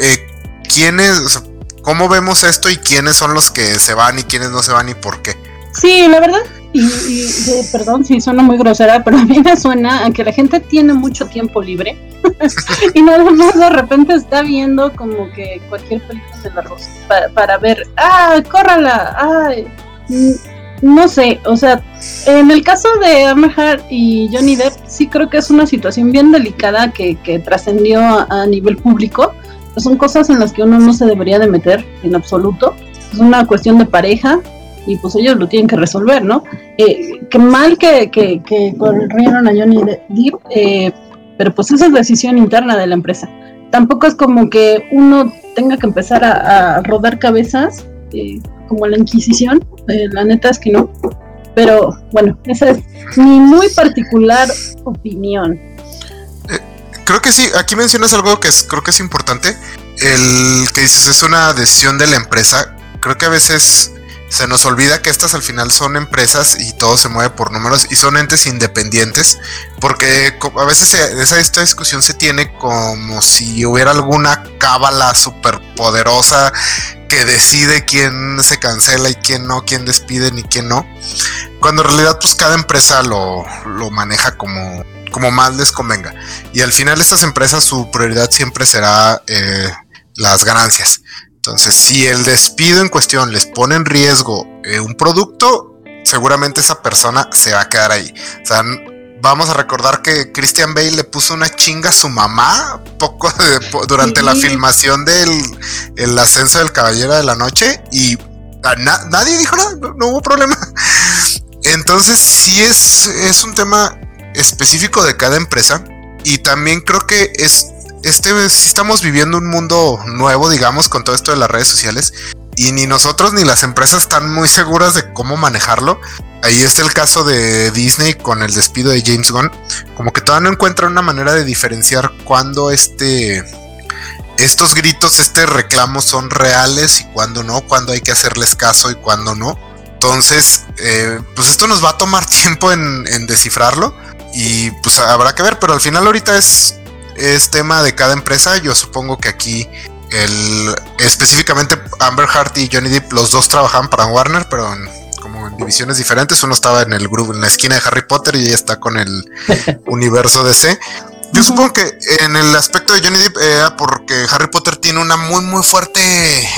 eh, quiénes, cómo vemos esto y quiénes son los que se van y quiénes no se van y por qué. Sí, la verdad, y, perdón si suena muy grosera, pero a mí me suena a que la gente tiene mucho tiempo libre y nada más de repente está viendo como que cualquier película de la rosa para, ver, ah, córrala, ay, no sé, o sea, en el caso de Amber y Johnny Depp, sí creo que es una situación bien delicada que, que trascendió a, nivel público. Son cosas en las que uno no se debería de meter en absoluto. Es una cuestión de pareja y pues ellos lo tienen que resolver, ¿no? Eh, qué mal que, que, corrieron a Johnny Depp, eh, pero pues esa es decisión interna de la empresa. Tampoco es como que uno tenga que empezar a, rodar cabezas eh, como la Inquisición, eh, la neta es que no. Pero bueno, esa es mi muy particular opinión. Creo que sí, aquí mencionas algo que creo que es importante. El que dices es una decisión de la empresa. Creo que a veces se nos olvida que estas al final son empresas y todo se mueve por números y son entes independientes, porque a veces esa, esta discusión se tiene como si hubiera alguna cábala superpoderosa que decide quién se cancela y quién no, quién despiden y quién no, cuando en realidad pues cada empresa lo, maneja como, como más les convenga. Y al final estas empresas su prioridad siempre será eh, las ganancias. Entonces, si el despido en cuestión les pone en riesgo eh, un producto, seguramente esa persona se va a quedar ahí. O sea, vamos a recordar que Christian Bale le puso una chinga a su mamá poco durante la filmación del el ascenso del Caballero de la Noche y nadie dijo nada, no, hubo problema. Entonces, sí es, es un tema específico de cada empresa y también creo que es este, sí estamos viviendo un mundo nuevo, digamos, con todo esto de las redes sociales. Y ni nosotros ni las empresas están muy seguras de cómo manejarlo. Ahí está el caso de Disney con el despido de James Gunn. Como que todavía no encuentran una manera de diferenciar cuándo este, estos gritos, este reclamo son reales y cuándo no, cuándo hay que hacerles caso y cuándo no. Entonces, eh, pues esto nos va a tomar tiempo en descifrarlo y pues habrá que ver, pero al final ahorita es es tema de cada empresa. Yo supongo que aquí el específicamente Amber Hart y Johnny Depp, los dos trabajaban para Warner, pero como en divisiones diferentes. Uno estaba en el grupo, en la esquina de Harry Potter y ella está con el universo DC. Yo supongo que en el aspecto de Johnny Depp era porque Harry Potter tiene una muy muy fuerte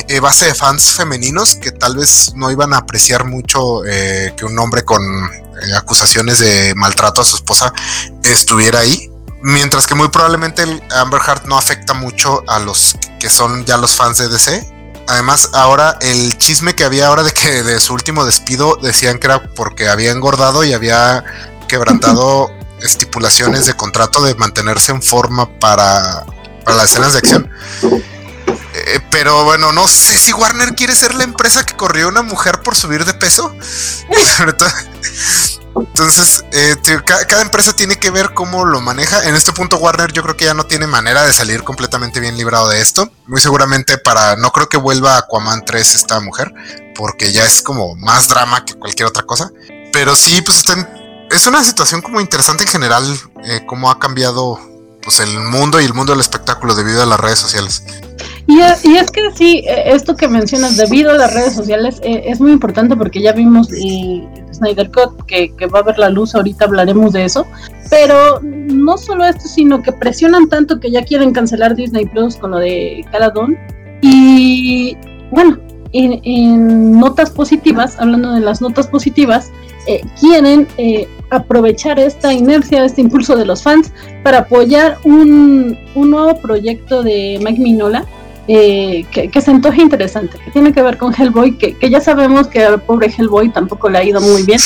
eh, base de fans femeninos que tal vez no iban a apreciar mucho eh, que un hombre con eh, acusaciones de maltrato a su esposa estuviera ahí. Mientras que muy probablemente el Amber Heart no afecta mucho a los que son ya los fans de DC. Además, ahora el chisme que había ahora de que de su último despido decían que era porque había engordado y había quebrantado estipulaciones de contrato de mantenerse en forma para, para las escenas de acción. Eh, pero bueno, no sé si Warner quiere ser la empresa que corrió una mujer por subir de peso. Entonces, eh, cada, empresa tiene que ver cómo lo maneja. En este punto, Warner yo creo que ya no tiene manera de salir completamente bien librado de esto. Muy seguramente para, no creo que vuelva a Aquaman 3 esta mujer, porque ya es como más drama que cualquier otra cosa. Pero sí, pues es una situación como interesante en general, eh, cómo ha cambiado pues el mundo y el mundo del espectáculo debido a las redes sociales. Y, es que sí, e, esto que mencionas debido a las redes sociales e, es muy importante porque ya vimos eh, Snyder Cut que, va a ver la luz, ahorita hablaremos de eso, pero no solo esto, sino que presionan tanto que ya quieren cancelar Disney Plus con lo de Caladón y bueno, en, notas positivas, hablando de las notas positivas, eh, quieren eh, aprovechar esta inercia, este impulso de los fans para apoyar un, un nuevo proyecto de Mike Minola eh, que, que, se antoja interesante, que tiene que ver con Hellboy, que, ya sabemos que al pobre Hellboy tampoco le ha ido muy bien.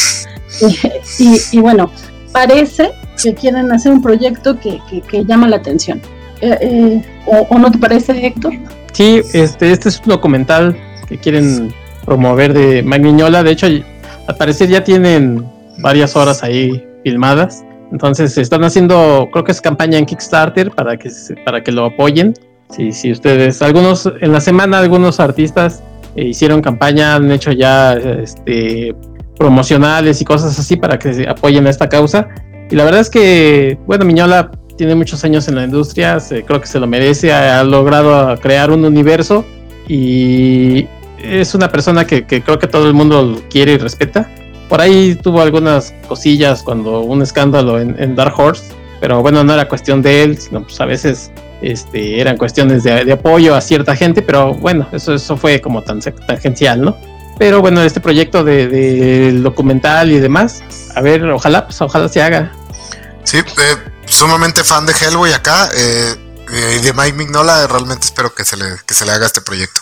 y, bueno, parece que quieren hacer un proyecto que, que llama la atención. Eh, eh, o, o, no te parece, Héctor? Sí, este, este es un documental que quieren promover de Magniñola. De hecho, al parecer ya tienen varias horas ahí filmadas. Entonces están haciendo, creo que es campaña en Kickstarter para que para que lo apoyen. Si, si ustedes, algunos en la semana algunos artistas eh, hicieron campaña, han hecho ya este promocionales y cosas así para que apoyen a esta causa. Y la verdad es que, bueno, Miñola tiene muchos años en la industria, creo que se lo merece, ha, logrado crear un universo y es una persona que, creo que todo el mundo quiere y respeta. Por ahí tuvo algunas cosillas cuando un escándalo en, Dark Horse, pero bueno, no era cuestión de él, sino pues a veces este, eran cuestiones de, apoyo a cierta gente, pero bueno, eso, eso fue como tan tangencial, ¿no? Pero bueno, este proyecto de, documental y demás, a ver, ojalá, pues ojalá se haga. Sí, eh, sumamente fan de Hellboy acá eh, y de Mike Mignola. Realmente espero que se le, que se le haga este proyecto.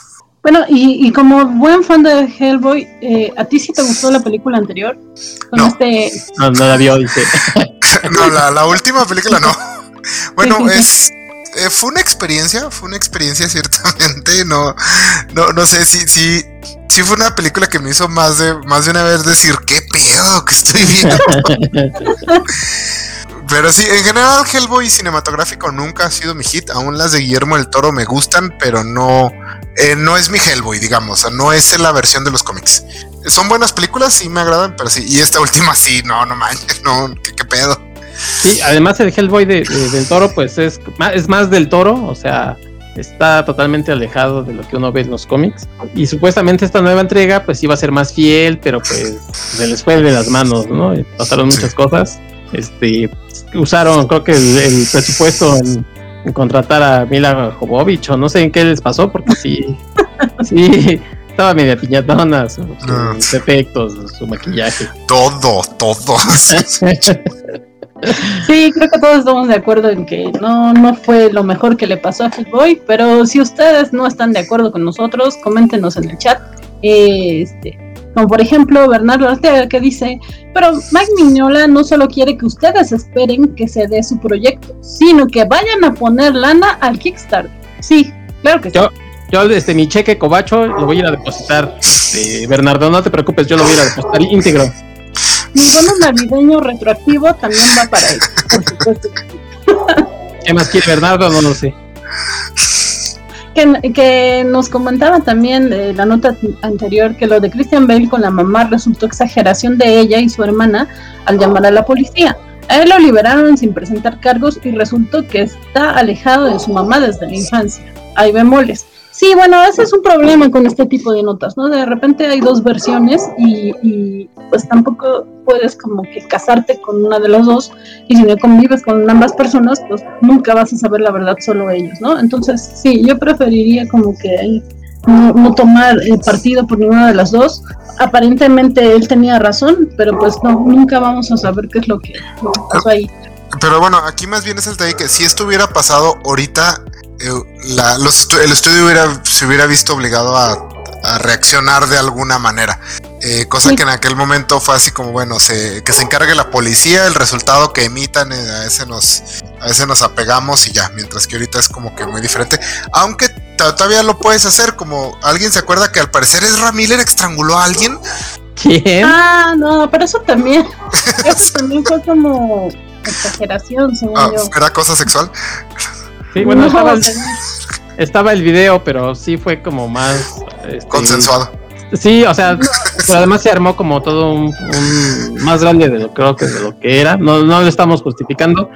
Bueno, y, como buen fan de Hellboy, eh, ¿a ti sí te gustó la película anterior? Con no. Este... no, no la vio, dice. no, la, la, última película no. Bueno, es eh, fue una experiencia, fue una experiencia ciertamente. No, no, no sé si, si, si fue una película que me hizo más de, más de una vez decir qué pedo que estoy viendo. Pero sí, en general Hellboy cinematográfico nunca ha sido mi hit. Aún las de Guillermo del Toro me gustan, pero no, eh, no es mi Hellboy, digamos. no es la versión de los cómics. Son buenas películas, sí me agradan, pero sí. Y esta última sí, no, no manches, no, qué, pedo. Sí, además el Hellboy de, del Toro, pues es, es más del Toro, o sea, está totalmente alejado de lo que uno ve en los cómics. Y supuestamente esta nueva entrega, pues iba a ser más fiel, pero pues se les fue de las manos, ¿no? pasaron muchas cosas. Este, usaron, creo que el, presupuesto en, contratar a Mila Jovovich o no sé en qué les pasó, porque sí, sí, estaba media piñatona, sus, efectos, su maquillaje. Todo, todo. Sí, creo que todos estamos de acuerdo en que no, no fue lo mejor que le pasó a Footboy, pero si ustedes no están de acuerdo con nosotros, coméntenos en el chat. Este, como por ejemplo Bernardo Arteaga que dice, pero Mike Mignola no solo quiere que ustedes esperen que se dé su proyecto, sino que vayan a poner lana al Kickstarter. Sí, claro que yo, sí. Yo desde mi cheque cobacho lo voy a ir a depositar. Eh, Bernardo, no te preocupes, yo lo voy a ir a depositar íntegro. Mi bono navideño retroactivo también va para él, por supuesto. ¿Qué más quiere Bernardo? No lo sé que, nos comentaba también de la nota anterior que lo de Christian Bale con la mamá resultó exageración de ella y su hermana al llamar a la policía. A él lo liberaron sin presentar cargos y resultó que está alejado de su mamá desde la infancia. Hay bemoles. Sí, bueno, ese es un problema con este tipo de notas, ¿no? De repente hay dos versiones y, pues tampoco puedes como que casarte con una de las dos y si no convives con ambas personas, pues nunca vas a saber la verdad solo ellos, ¿no? Entonces, sí, yo preferiría como que no, tomar el partido por ninguna de las dos. Aparentemente él tenía razón, pero pues no, nunca vamos a saber qué es lo que, pasó ahí. Pero bueno, aquí más bien es el de que si esto hubiera pasado ahorita, eh, el estudio hubiera, se hubiera visto obligado a, reaccionar de alguna manera. Eh, cosa que en aquel momento fue así como, bueno, se, que se encargue la policía, el resultado que emitan, eh, a ese nos, a ese nos apegamos y ya, mientras que ahorita es como que muy diferente. Aunque todavía lo puedes hacer, como alguien se acuerda que al parecer es Miller estranguló a alguien. ¿Quién? Ah, no, pero eso también, eso también fue como exageración, según ah, yo. ¿Era cosa sexual? Sí, bueno, estaba, el, video, pero sí fue como más... Este, Consensuado. Sí, o sea, pero además se armó como todo un, más grande de lo creo que de lo que era. No, no lo estamos justificando,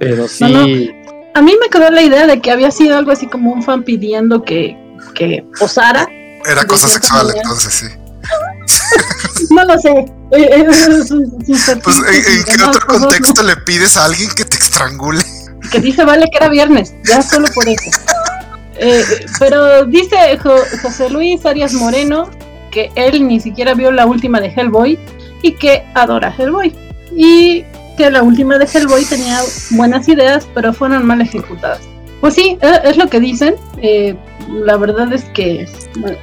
pero sí. A mí me quedó la idea de que había sido algo así como un fan pidiendo que, que posara. Era cosa sexual, entonces sí. no lo sé. Pues, ¿en, qué otro contexto le pides a alguien que te estrangule? Que dice Vale que era viernes, ya solo por eso. Eh, pero dice José Luis Arias Moreno que él ni siquiera vio la última de Hellboy y que adora Hellboy. Y que la última de Hellboy tenía buenas ideas, pero fueron mal ejecutadas. Pues sí, es lo que dicen. Eh, la verdad es que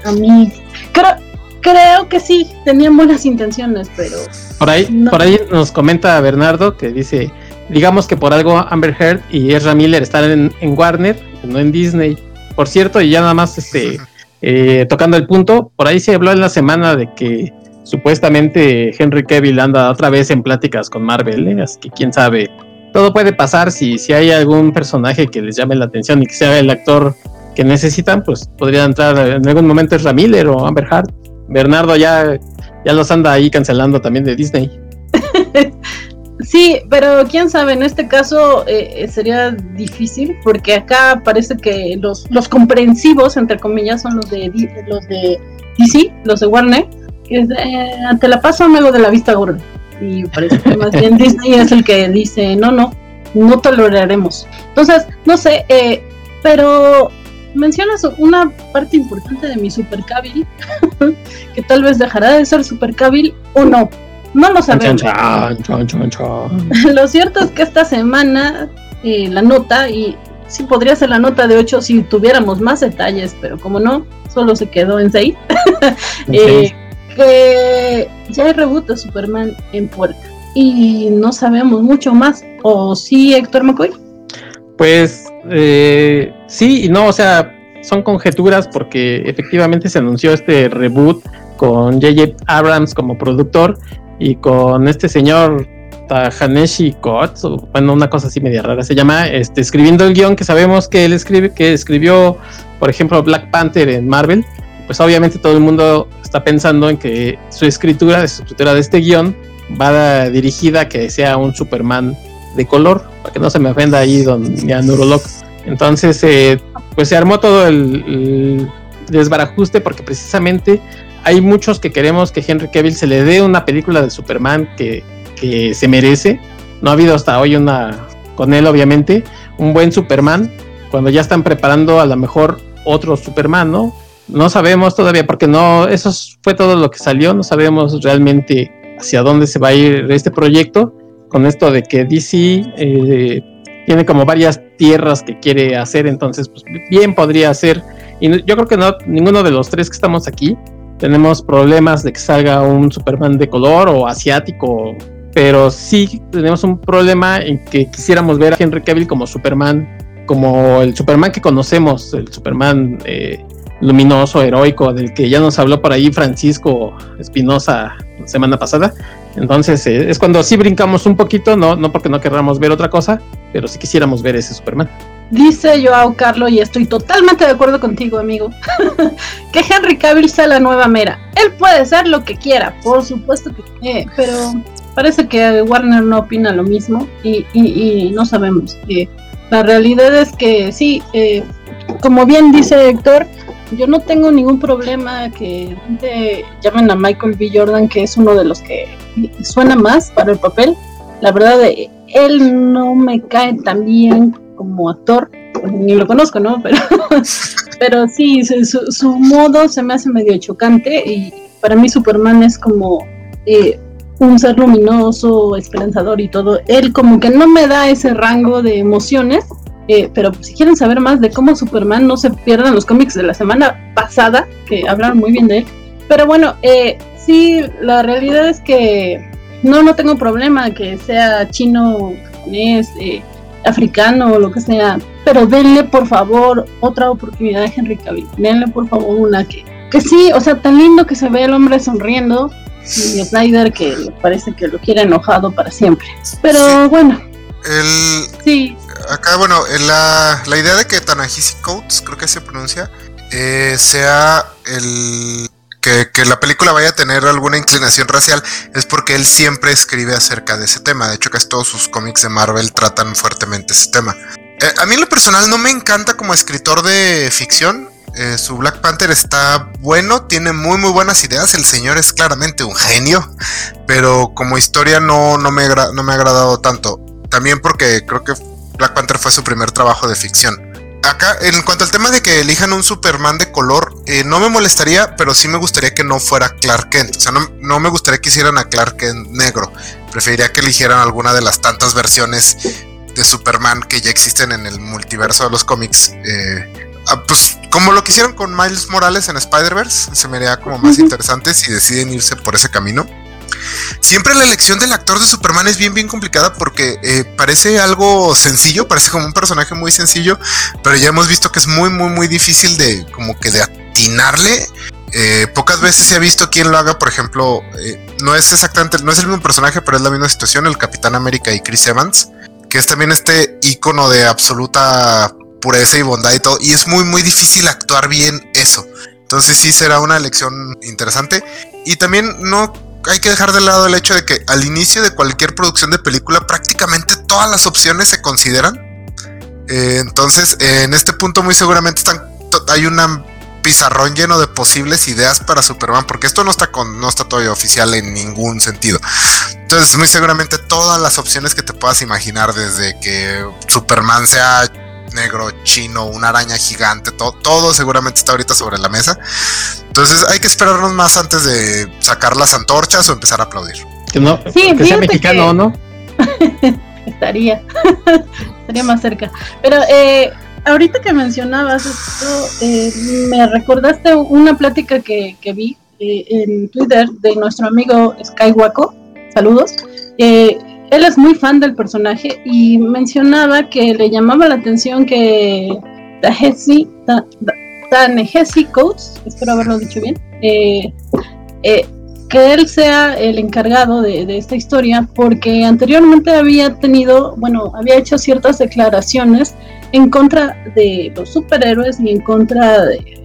a mí creo, creo que sí, tenían buenas intenciones, pero... Por ahí, por ahí nos comenta Bernardo que dice, digamos que por algo Amber Heard y Ezra Miller están en, en Warner, no en Disney. Por cierto, y ya nada más este, eh, tocando el punto, por ahí se habló en la semana de que supuestamente Henry Cavill anda otra vez en pláticas con Marvel, ¿eh? así que quién sabe. Todo puede pasar si, si hay algún personaje que les llame la atención y que sea el actor que necesitan, pues podría entrar en algún momento Ezra Miller o Amber Heard. Bernardo ya, ya los anda ahí cancelando también de Disney. Sí, pero quién sabe, en este caso eh, sería difícil porque acá parece que los, los comprensivos, entre comillas, son los de los de DC, los de Warner, que es, eh, te la paso luego de la vista gorda. Y parece que más bien Disney es el que dice, no, no, no toleraremos. Entonces, no sé, eh, pero mencionas una parte importante de mi supercabil, que tal vez dejará de ser supercabil o no. No lo sabemos. lo cierto es que esta semana eh, la nota, y sí podría ser la nota de 8 si tuviéramos más detalles, pero como no, solo se quedó en 6. eh, que ya hay reboot de Superman en puerta. Y no sabemos mucho más. ¿O sí, Héctor McCoy? Pues eh, sí y no, o sea, son conjeturas porque efectivamente se anunció este reboot con J.J. Abrams como productor y con este señor Tahaneshi Kotz, bueno, una cosa así media rara se llama, este, escribiendo el guion que sabemos que él escribe, que escribió, por ejemplo, Black Panther en Marvel, pues obviamente todo el mundo está pensando en que su escritura, su escritura de este guion va dirigida a que sea un Superman de color, para que no se me ofenda ahí don ya Neurolog. Entonces, eh, pues se armó todo el desbarajuste porque precisamente hay muchos que queremos que Henry Cavill se le dé una película de Superman que, que se merece. No ha habido hasta hoy una, con él obviamente, un buen Superman, cuando ya están preparando a lo mejor otro Superman, ¿no? No sabemos todavía, porque no, eso fue todo lo que salió, no sabemos realmente hacia dónde se va a ir este proyecto, con esto de que DC eh, tiene como varias tierras que quiere hacer, entonces pues bien podría ser, y yo creo que no, ninguno de los tres que estamos aquí tenemos problemas de que salga un Superman de color o asiático, pero sí tenemos un problema en que quisiéramos ver a Henry Cavill como Superman, como el Superman que conocemos, el Superman eh, luminoso, heroico, del que ya nos habló por ahí Francisco Espinosa la semana pasada. Entonces eh, es cuando sí brincamos un poquito, no, no porque no querramos ver otra cosa, pero sí quisiéramos ver ese Superman. Dice Joao Carlo, y estoy totalmente de acuerdo contigo, amigo, que Henry Cavill sea la nueva Mera. Él puede ser lo que quiera, por supuesto que pero parece que Warner no opina lo mismo y, no sabemos. Eh, la realidad es que sí, eh, como bien dice Héctor, yo no tengo ningún problema que llamen a Michael B. Jordan, que es uno de los que suena más para el papel. La verdad, él no me cae tan bien como actor, ni lo conozco, ¿no? Pero, pero sí, su, modo se me hace medio chocante y para mí Superman es como eh, un ser luminoso, esperanzador y todo. Él como que no me da ese rango de emociones, eh, pero si quieren saber más de cómo Superman no se pierdan los cómics de la semana pasada, que hablaron muy bien de él. Pero bueno, eh, sí, la realidad es que no, no tengo problema que sea chino, japonés, eh, africano o lo que sea, pero denle por favor otra oportunidad a Henry Cavill, denle por favor una que, que sí, o sea, tan lindo que se ve el hombre sonriendo y Snyder que parece que lo quiere enojado para siempre. Pero bueno. El, sí. Acá, bueno, la, la idea de que Tanahisi Coates, creo que se pronuncia, eh, sea el que, la película vaya a tener alguna inclinación racial es porque él siempre escribe acerca de ese tema. De hecho, casi todos sus cómics de Marvel tratan fuertemente ese tema. Eh, a mí en lo personal no me encanta como escritor de ficción. Eh, su Black Panther está bueno, tiene muy muy buenas ideas. El señor es claramente un genio, pero como historia no, no, me, no me ha agradado tanto. También porque creo que Black Panther fue su primer trabajo de ficción acá, en cuanto al tema de que elijan un Superman de color, eh, no me molestaría, pero sí me gustaría que no fuera Clark Kent. O sea, no, me gustaría que hicieran a Clark Kent negro. Preferiría que eligieran alguna de las tantas versiones de Superman que ya existen en el multiverso de los cómics. Eh, ah, pues como lo que hicieron con Miles Morales en Spider-Verse, se me haría como más interesante si deciden irse por ese camino. Siempre la elección del actor de Superman es bien, bien complicada porque eh, parece algo sencillo, parece como un personaje muy sencillo, pero ya hemos visto que es muy, muy, muy difícil de como que de atinarle. Eh, pocas veces se ha visto quien lo haga, por ejemplo, eh, no es exactamente, no es el mismo personaje, pero es la misma situación, el Capitán América y Chris Evans, que es también este icono de absoluta pureza y bondad y todo, y es muy, muy difícil actuar bien eso. Entonces sí será una elección interesante. Y también no hay que dejar de lado el hecho de que al inicio de cualquier producción de película prácticamente todas las opciones se consideran. Eh, entonces, en este punto muy seguramente están, hay un pizarrón lleno de posibles ideas para Superman, porque esto no está con, no está todavía oficial en ningún sentido. Entonces, muy seguramente todas las opciones que te puedas imaginar, desde que Superman sea negro, chino, una araña gigante, todo, todo seguramente está ahorita sobre la mesa. Entonces hay que esperarnos más antes de sacar las antorchas o empezar a aplaudir. Que no, sí, que sea mexicano, ¿no? estaría, estaría más cerca. Pero eh, ahorita que mencionabas esto, eh, me recordaste una plática que, que vi eh, en Twitter de nuestro amigo Skywako. Saludos. Eh, él es muy fan del personaje y mencionaba que le llamaba la atención que Tahesi, Tanehesi Coates, espero haberlo dicho bien, eh, eh, que él sea el encargado de, esta historia porque anteriormente había tenido, bueno, había hecho ciertas declaraciones en contra de los superhéroes y en contra de,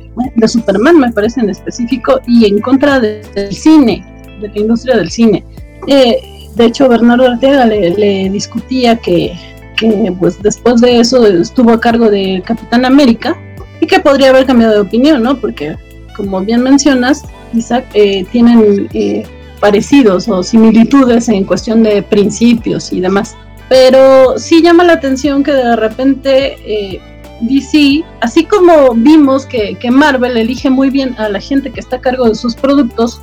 Superman, me parece en específico, y en contra del cine, de la industria del cine. Eh, de hecho, Bernardo Ortega le, discutía que, pues después de eso estuvo a cargo de Capitán América y que podría haber cambiado de opinión, ¿no? Porque, como bien mencionas, Isaac, eh, tienen eh, parecidos o similitudes en cuestión de principios y demás. Pero sí llama la atención que de repente eh, DC, así como vimos que, que, Marvel elige muy bien a la gente que está a cargo de sus productos,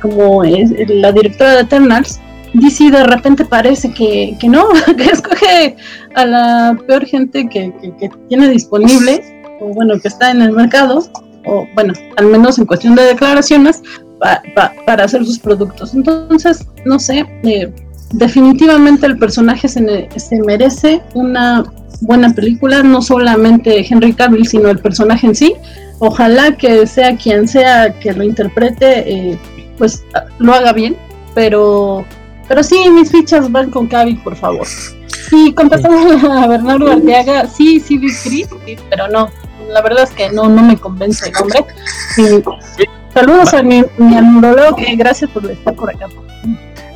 como es la directora de Eternals, DC de repente parece que, que no, que escoge a la peor gente que, que, tiene disponible, o bueno, que está en el mercado, o bueno, al menos en cuestión de declaraciones, para hacer sus productos. Entonces, no sé, eh, definitivamente el personaje se, se, merece una buena película, no solamente Henry Cavill, sino el personaje en sí. Ojalá que sea quien sea que lo interprete, eh, pues lo haga bien, pero pero sí, mis fichas van con Cavi, por favor. Sí, contestando a Bernardo Arteaga, sí, sí vi Chris, pero no. La verdad es que no, no me convence el nombre. saludos a mi, mi que gracias por estar por acá.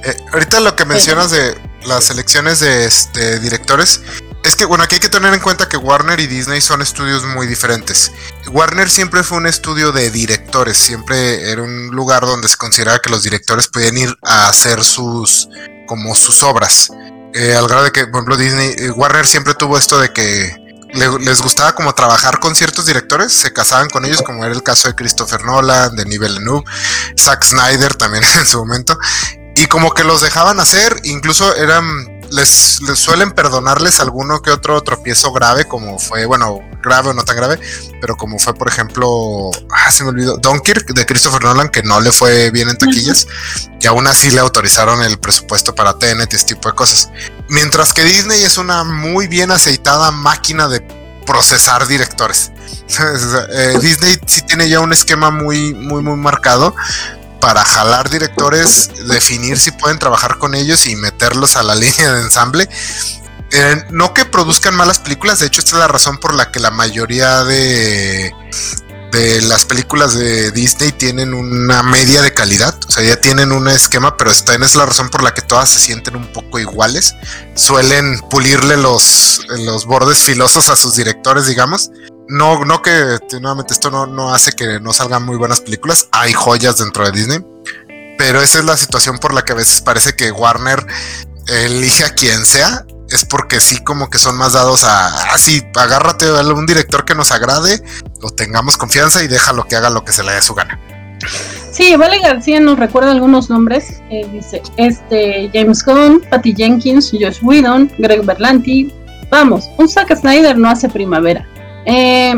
Eh, ahorita lo que mencionas de las elecciones de este, directores, es que, bueno, aquí hay que tener en cuenta que Warner y Disney son estudios muy diferentes. Warner siempre fue un estudio de directores, siempre era un lugar donde se consideraba que los directores podían ir a hacer sus, como sus obras. Eh, al grado de que, por ejemplo, Disney, eh, Warner siempre tuvo esto de que les gustaba como trabajar con ciertos directores, se casaban con ellos, como era el caso de Christopher Nolan, de Nivel Villeneuve, Zack Snyder también en su momento, y como que los dejaban hacer, incluso eran les, suelen perdonarles alguno que otro tropiezo grave, como fue, bueno, grave o no tan grave, pero como fue, por ejemplo, ah, se me olvidó, Dunkirk de Christopher Nolan, que no le fue bien en taquillas, y aún así le autorizaron el presupuesto para TNT y este tipo de cosas. Mientras que Disney es una muy bien aceitada máquina de procesar directores. Eh, Disney sí tiene ya un esquema muy, muy, muy marcado para jalar directores, definir si pueden trabajar con ellos y meterlos a la línea de ensamble. Eh, no que produzcan malas películas, de hecho esta es la razón por la que la mayoría de, las películas de Disney tienen una media de calidad, o sea, ya tienen un esquema, pero esta es la razón por la que todas se sienten un poco iguales. Suelen pulirle los, los bordes filosos a sus directores, digamos, no, no que nuevamente esto no, no hace que no salgan muy buenas películas. Hay joyas dentro de Disney. Pero esa es la situación por la que a veces parece que Warner elige a quien sea. Es porque sí, como que son más dados a así, ah, agárrate a un director que nos agrade, o tengamos confianza y déjalo que haga lo que se le dé su gana. Sí, Vale García nos recuerda algunos nombres. Eh, dice este James Gunn, Patty Jenkins, Josh Whedon, Greg Berlanti. Vamos, un Zack Snyder no hace primavera. Eh,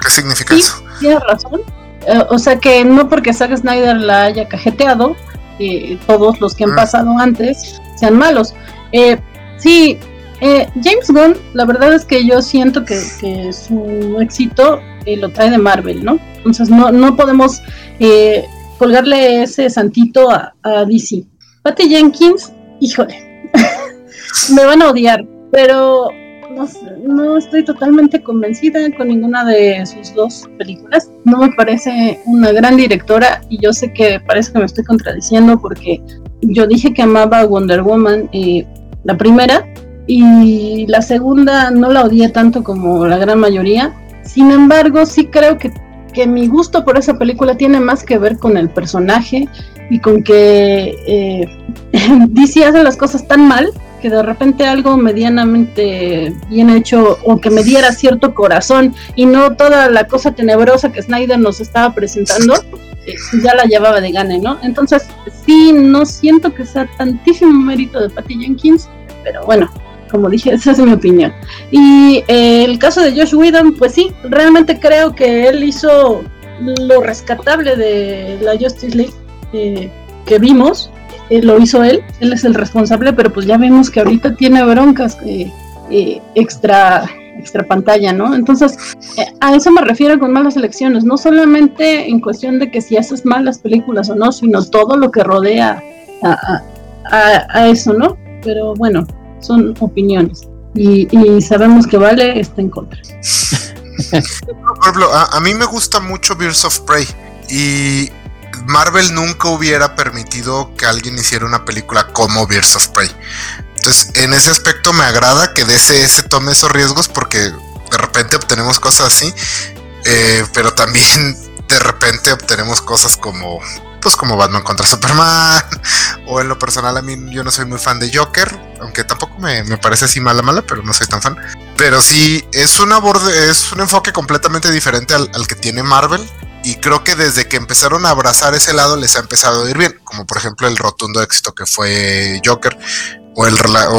¿Qué significa eso? Tienes razón. Eh, o sea que no porque Zack Snyder la haya cajeteado, eh, todos los que han mm. pasado antes sean malos. Eh, sí, eh, James Gunn, la verdad es que yo siento que, su éxito lo trae de Marvel, ¿no? Entonces no, no podemos colgarle ese santito a, a DC. Patty Jenkins, híjole, me van a odiar, pero no, estoy totalmente convencida con ninguna de sus dos películas. No me parece una gran directora y yo sé que parece que me estoy contradiciendo porque yo dije que amaba a Wonder Woman eh, la primera y la segunda no la odié tanto como la gran mayoría. Sin embargo, sí creo que, que mi gusto por esa película tiene más que ver con el personaje y con que eh, DC hace las cosas tan mal que de repente algo medianamente bien hecho o que me diera cierto corazón y no toda la cosa tenebrosa que Snyder nos estaba presentando, eh, ya la llevaba de gane, ¿no? Entonces, sí, no siento que sea tantísimo mérito de Patty Jenkins, pero bueno, como dije, esa es mi opinión. Y eh, el caso de Josh Whedon, pues sí, realmente creo que él hizo lo rescatable de la Justice League eh, que vimos eh, lo hizo él, él es el responsable, pero pues ya vimos que ahorita tiene broncas eh, eh, extra extra pantalla, ¿no? Entonces, a eso me refiero con malas elecciones, no solamente en cuestión de que si haces malas películas o no, sino todo lo que rodea a, eso, ¿no? Pero bueno, son opiniones. Y, sabemos que Vale está en contra. Por ejemplo, a, a mí me gusta mucho Birds of Prey y Marvel nunca hubiera permitido que alguien hiciera una película como Birds of Prey. Entonces, en ese aspecto me agrada que DC se tome esos riesgos porque de repente obtenemos cosas así, eh, pero también de repente obtenemos cosas como pues como Batman contra Superman. O en lo personal a mí yo no soy muy fan de Joker aunque tampoco me, parece así mala mala pero no soy tan fan. Pero sí es un aborde es un enfoque completamente diferente al que tiene Marvel y creo que desde que empezaron a abrazar ese lado les ha empezado a ir bien, como por ejemplo el rotundo éxito que fue Joker o,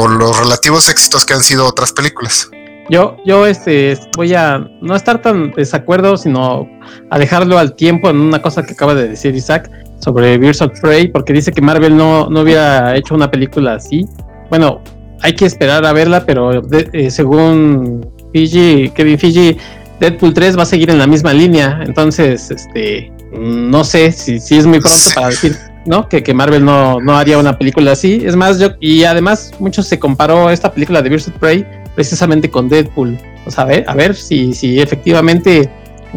los relativos éxitos que han sido otras películas. Yo, yo este, voy a no estar tan desacuerdo, sino a dejarlo al tiempo en una cosa que acaba de decir Isaac sobre Birds of Prey, porque dice que Marvel no, no hubiera hecho una película así. Bueno, hay que esperar a verla, pero eh, según Fiji, Kevin Fiji Deadpool 3 va a seguir en la misma línea, entonces, este, no sé si, si es muy pronto para decir, ¿no? Que, que Marvel no, no, haría una película así. Es más, yo, y además, mucho se comparó esta película de of Prey precisamente con Deadpool. O sea, a ver, a ver si, si efectivamente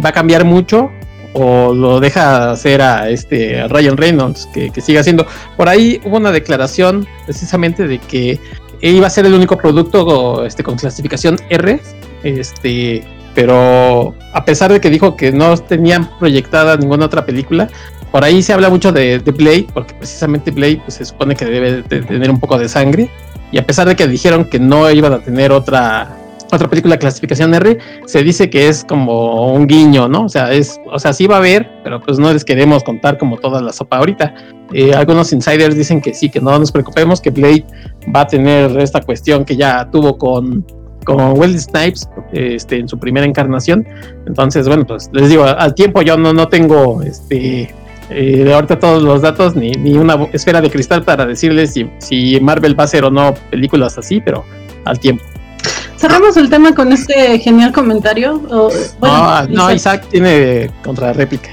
va a cambiar mucho o lo deja hacer a este Ryan Reynolds, que, que siga haciendo. Por ahí hubo una declaración precisamente de que iba a ser el único producto este, con clasificación R, este, pero a pesar de que dijo que no tenían proyectada ninguna otra película, por ahí se habla mucho de, Blade, porque precisamente Blade pues, se supone que debe tener un poco de sangre, y a pesar de que dijeron que no iban a tener otra otra película clasificación R, se dice que es como un guiño, ¿no? O sea, es, o sea, sí va a haber, pero pues no les queremos contar como toda la sopa ahorita. Eh, algunos insiders dicen que sí, que no nos preocupemos, que Blade va a tener esta cuestión que ya tuvo con con Will Snipes este, en su primera encarnación. Entonces, bueno, pues les digo, al tiempo yo no, no tengo este eh, ahorita todos los datos ni, ni, una esfera de cristal para decirles si, si Marvel va a hacer o no películas así, pero al tiempo. Cerramos el tema con este genial comentario. no, no, Isaac tiene contrarréplica.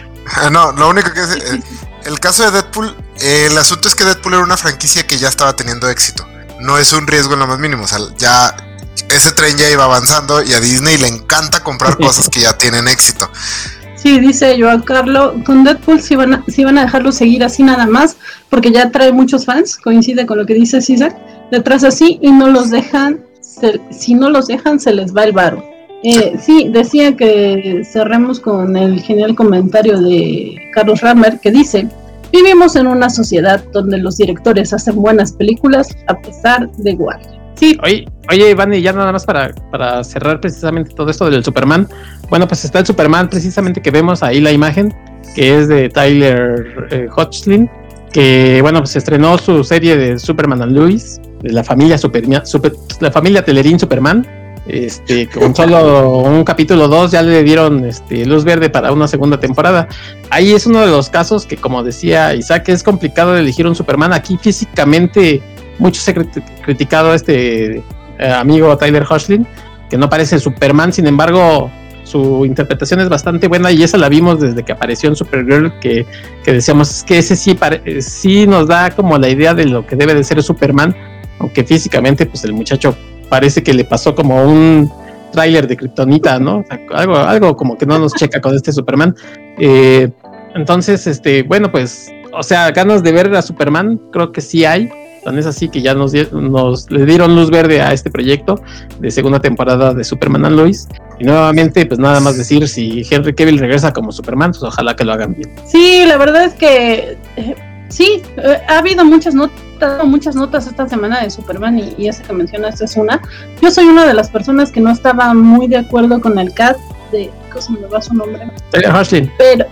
No, lo único que es eh, el caso de Deadpool, el asunto es que Deadpool era una franquicia que ya estaba teniendo éxito. No es un riesgo en lo más mínimo. O sea, ya ese tren ya iba avanzando y a Disney le encanta comprar cosas que ya tienen éxito. Sí, dice Joan Carlo, con Deadpool si van, a, van a dejarlo seguir así nada más, porque ya trae muchos fans, coincide con lo que dice César, detrás así y no los dejan, si no los dejan se les va el varo. Eh, sí, decía que cerremos con el genial comentario de Carlos Rammer que dice, vivimos en una sociedad donde los directores hacen buenas películas a pesar de igual. Sí. Oye, oye, Iván, y ya nada más para, para cerrar precisamente todo esto del Superman. Bueno, pues está el Superman precisamente que vemos ahí la imagen, que es de Tyler eh, Hodgson, que bueno, pues estrenó su serie de Superman and Lewis, de la familia Super, la familia Telerín Superman. Este, con solo un capítulo 2 ya le dieron este, luz verde para una segunda temporada. Ahí es uno de los casos que, como decía Isaac, es complicado elegir un Superman. Aquí físicamente, mucho se ha criticado a este eh, amigo Tyler Hoshlin, que no parece Superman, sin embargo, su interpretación es bastante buena y esa la vimos desde que apareció en Supergirl, que, que decíamos que ese sí, sí nos da como la idea de lo que debe de ser Superman, aunque físicamente pues el muchacho parece que le pasó como un tráiler de Kryptonita, ¿no? algo, algo como que no nos checa con este Superman. Eh, entonces, este, bueno, pues, o sea, ganas de ver a Superman, creo que sí hay. Tan es así que ya nos, nos le dieron luz verde a este proyecto de segunda temporada de Superman and Lois. Y nuevamente, pues nada más decir, si Henry Cavill regresa como Superman, pues ojalá que lo hagan bien. Sí, la verdad es que eh, sí, eh, ha habido muchas notas muchas notas esta semana de Superman y, y esa que mencionas es una. Yo soy una de las personas que no estaba muy de acuerdo con el cast de... ¿Cómo me va su nombre? Pero,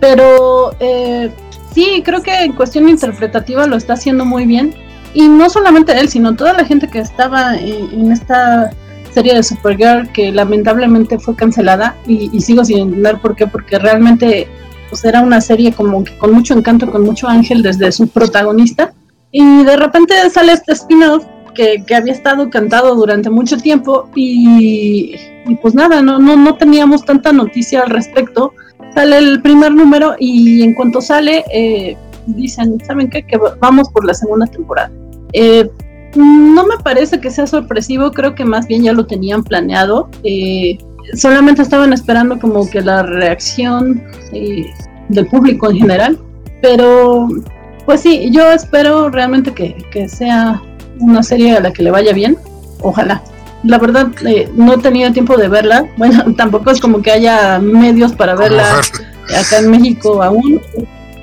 pero eh, sí, creo que en cuestión interpretativa lo está haciendo muy bien. Y no solamente él, sino toda la gente que estaba en, esta serie de Supergirl que lamentablemente fue cancelada y, y, sigo sin entender por qué, porque realmente pues era una serie como que con mucho encanto, con mucho ángel desde su protagonista y de repente sale este spin-off que, había estado cantado durante mucho tiempo y, pues nada, no, no, no teníamos tanta noticia al respecto. Sale el primer número y en cuanto sale eh, dicen, ¿saben qué? Que vamos por la segunda temporada. Eh, no me parece que sea sorpresivo, creo que más bien ya lo tenían planeado. Eh, solamente estaban esperando como que la reacción del público en general, pero pues sí, yo espero realmente que, sea una serie a la que le vaya bien. Ojalá. La verdad, eh, no he tenido tiempo de verla. Bueno, tampoco es como que haya medios para verla acá en México aún.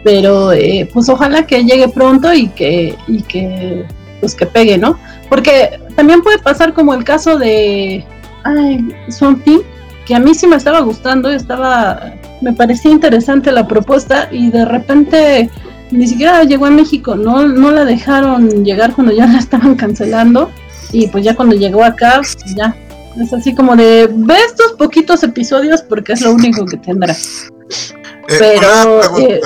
Pero eh, pues ojalá que llegue pronto y que, y que pues que pegue, ¿no? Porque también puede pasar como el caso de ay, Swamp que a mí sí me estaba gustando, estaba, me parecía interesante la propuesta y de repente ni siquiera llegó a México, no, no la dejaron llegar cuando ya la estaban cancelando y pues ya cuando llegó acá, pues ya, es así como de, ve estos poquitos episodios porque es lo único que tendrá. Eh, Pero... Eh,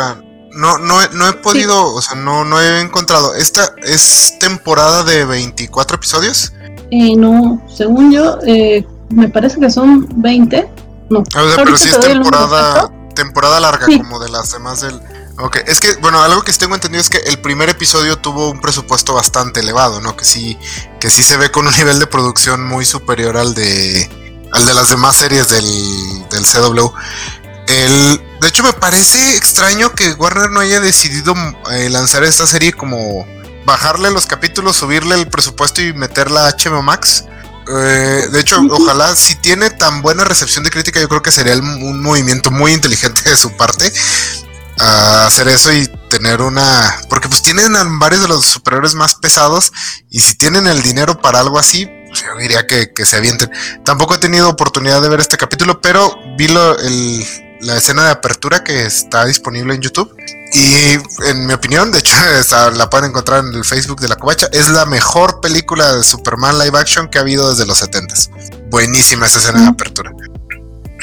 no, no, no he podido, o sea, no, no he encontrado. ¿Esta es temporada de 24 episodios? Eh, no, según yo, eh, me parece que son 20. No, pero sí es temporada, temporada larga, como de las demás del, Ok, es que, bueno, algo que tengo entendido es que el primer episodio tuvo un presupuesto bastante elevado, ¿no? Que sí, que sí se ve con un nivel de producción muy superior al de, al de las demás series del, del CW. El, de hecho, me parece extraño que Warner no haya decidido eh, lanzar esta serie como bajarle los capítulos, subirle el presupuesto y meterla a HBO Max. Eh, de hecho, ojalá si tiene tan buena recepción de crítica, yo creo que sería un movimiento muy inteligente de su parte a hacer eso y tener una. Porque pues tienen varios de los superiores más pesados. Y si tienen el dinero para algo así, pues yo diría que, se avienten. Tampoco he tenido oportunidad de ver este capítulo, pero vi la escena de apertura que está disponible en YouTube. Y en mi opinión, de hecho, la pueden encontrar en el Facebook de la Covacha. Es la mejor película de Superman live action que ha habido desde los 70s. Buenísima esa escena de apertura.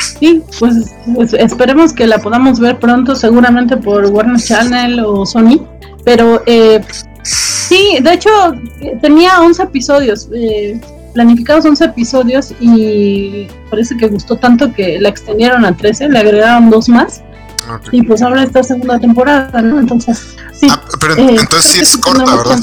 Sí, pues, pues, esperemos que la podamos ver pronto, seguramente por Warner Channel o Sony. Pero eh, sí, de hecho, tenía 11 episodios, eh, planificados 11 episodios y parece que gustó tanto que la extendieron a 13, le agregaron dos más. Y pues ahora esta segunda temporada, ¿no? Entonces, sí. Ah, pero eh, entonces sí es corta, ¿verdad?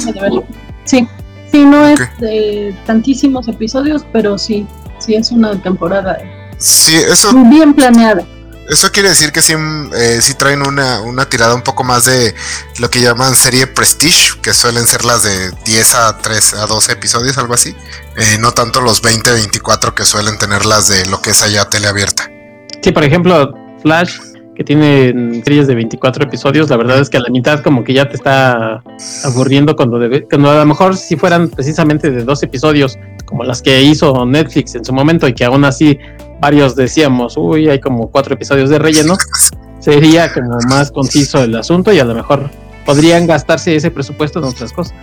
Sí, sí, no es de tantísimos episodios, pero sí, sí es una temporada Sí, eso. Bien planeada. Eso quiere decir que sí, eh, sí traen una, una, tirada un poco más de lo que llaman serie Prestige, que suelen ser las de 10 a 3 a 12 episodios, algo así. Eh, no tanto los 20, 24 que suelen tener las de lo que es allá teleabierta. Sí, por ejemplo, Flash, que tiene series de 24 episodios, la verdad es que a la mitad como que ya te está aburriendo cuando, debe, cuando a lo mejor si fueran precisamente de dos episodios, como las que hizo Netflix en su momento y que aún así varios decíamos, uy, hay como cuatro episodios de relleno, sería como más conciso el asunto y a lo mejor podrían gastarse ese presupuesto en otras cosas.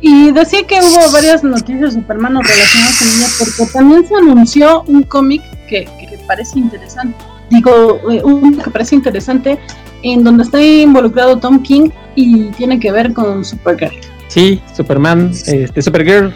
y decía que hubo varias noticias de Superman relacionadas con ella porque también se anunció un cómic que, parece interesante. Digo, eh, un que parece interesante en donde está involucrado Tom King y tiene que ver con Supergirl. Sí, Superman, este Supergirl,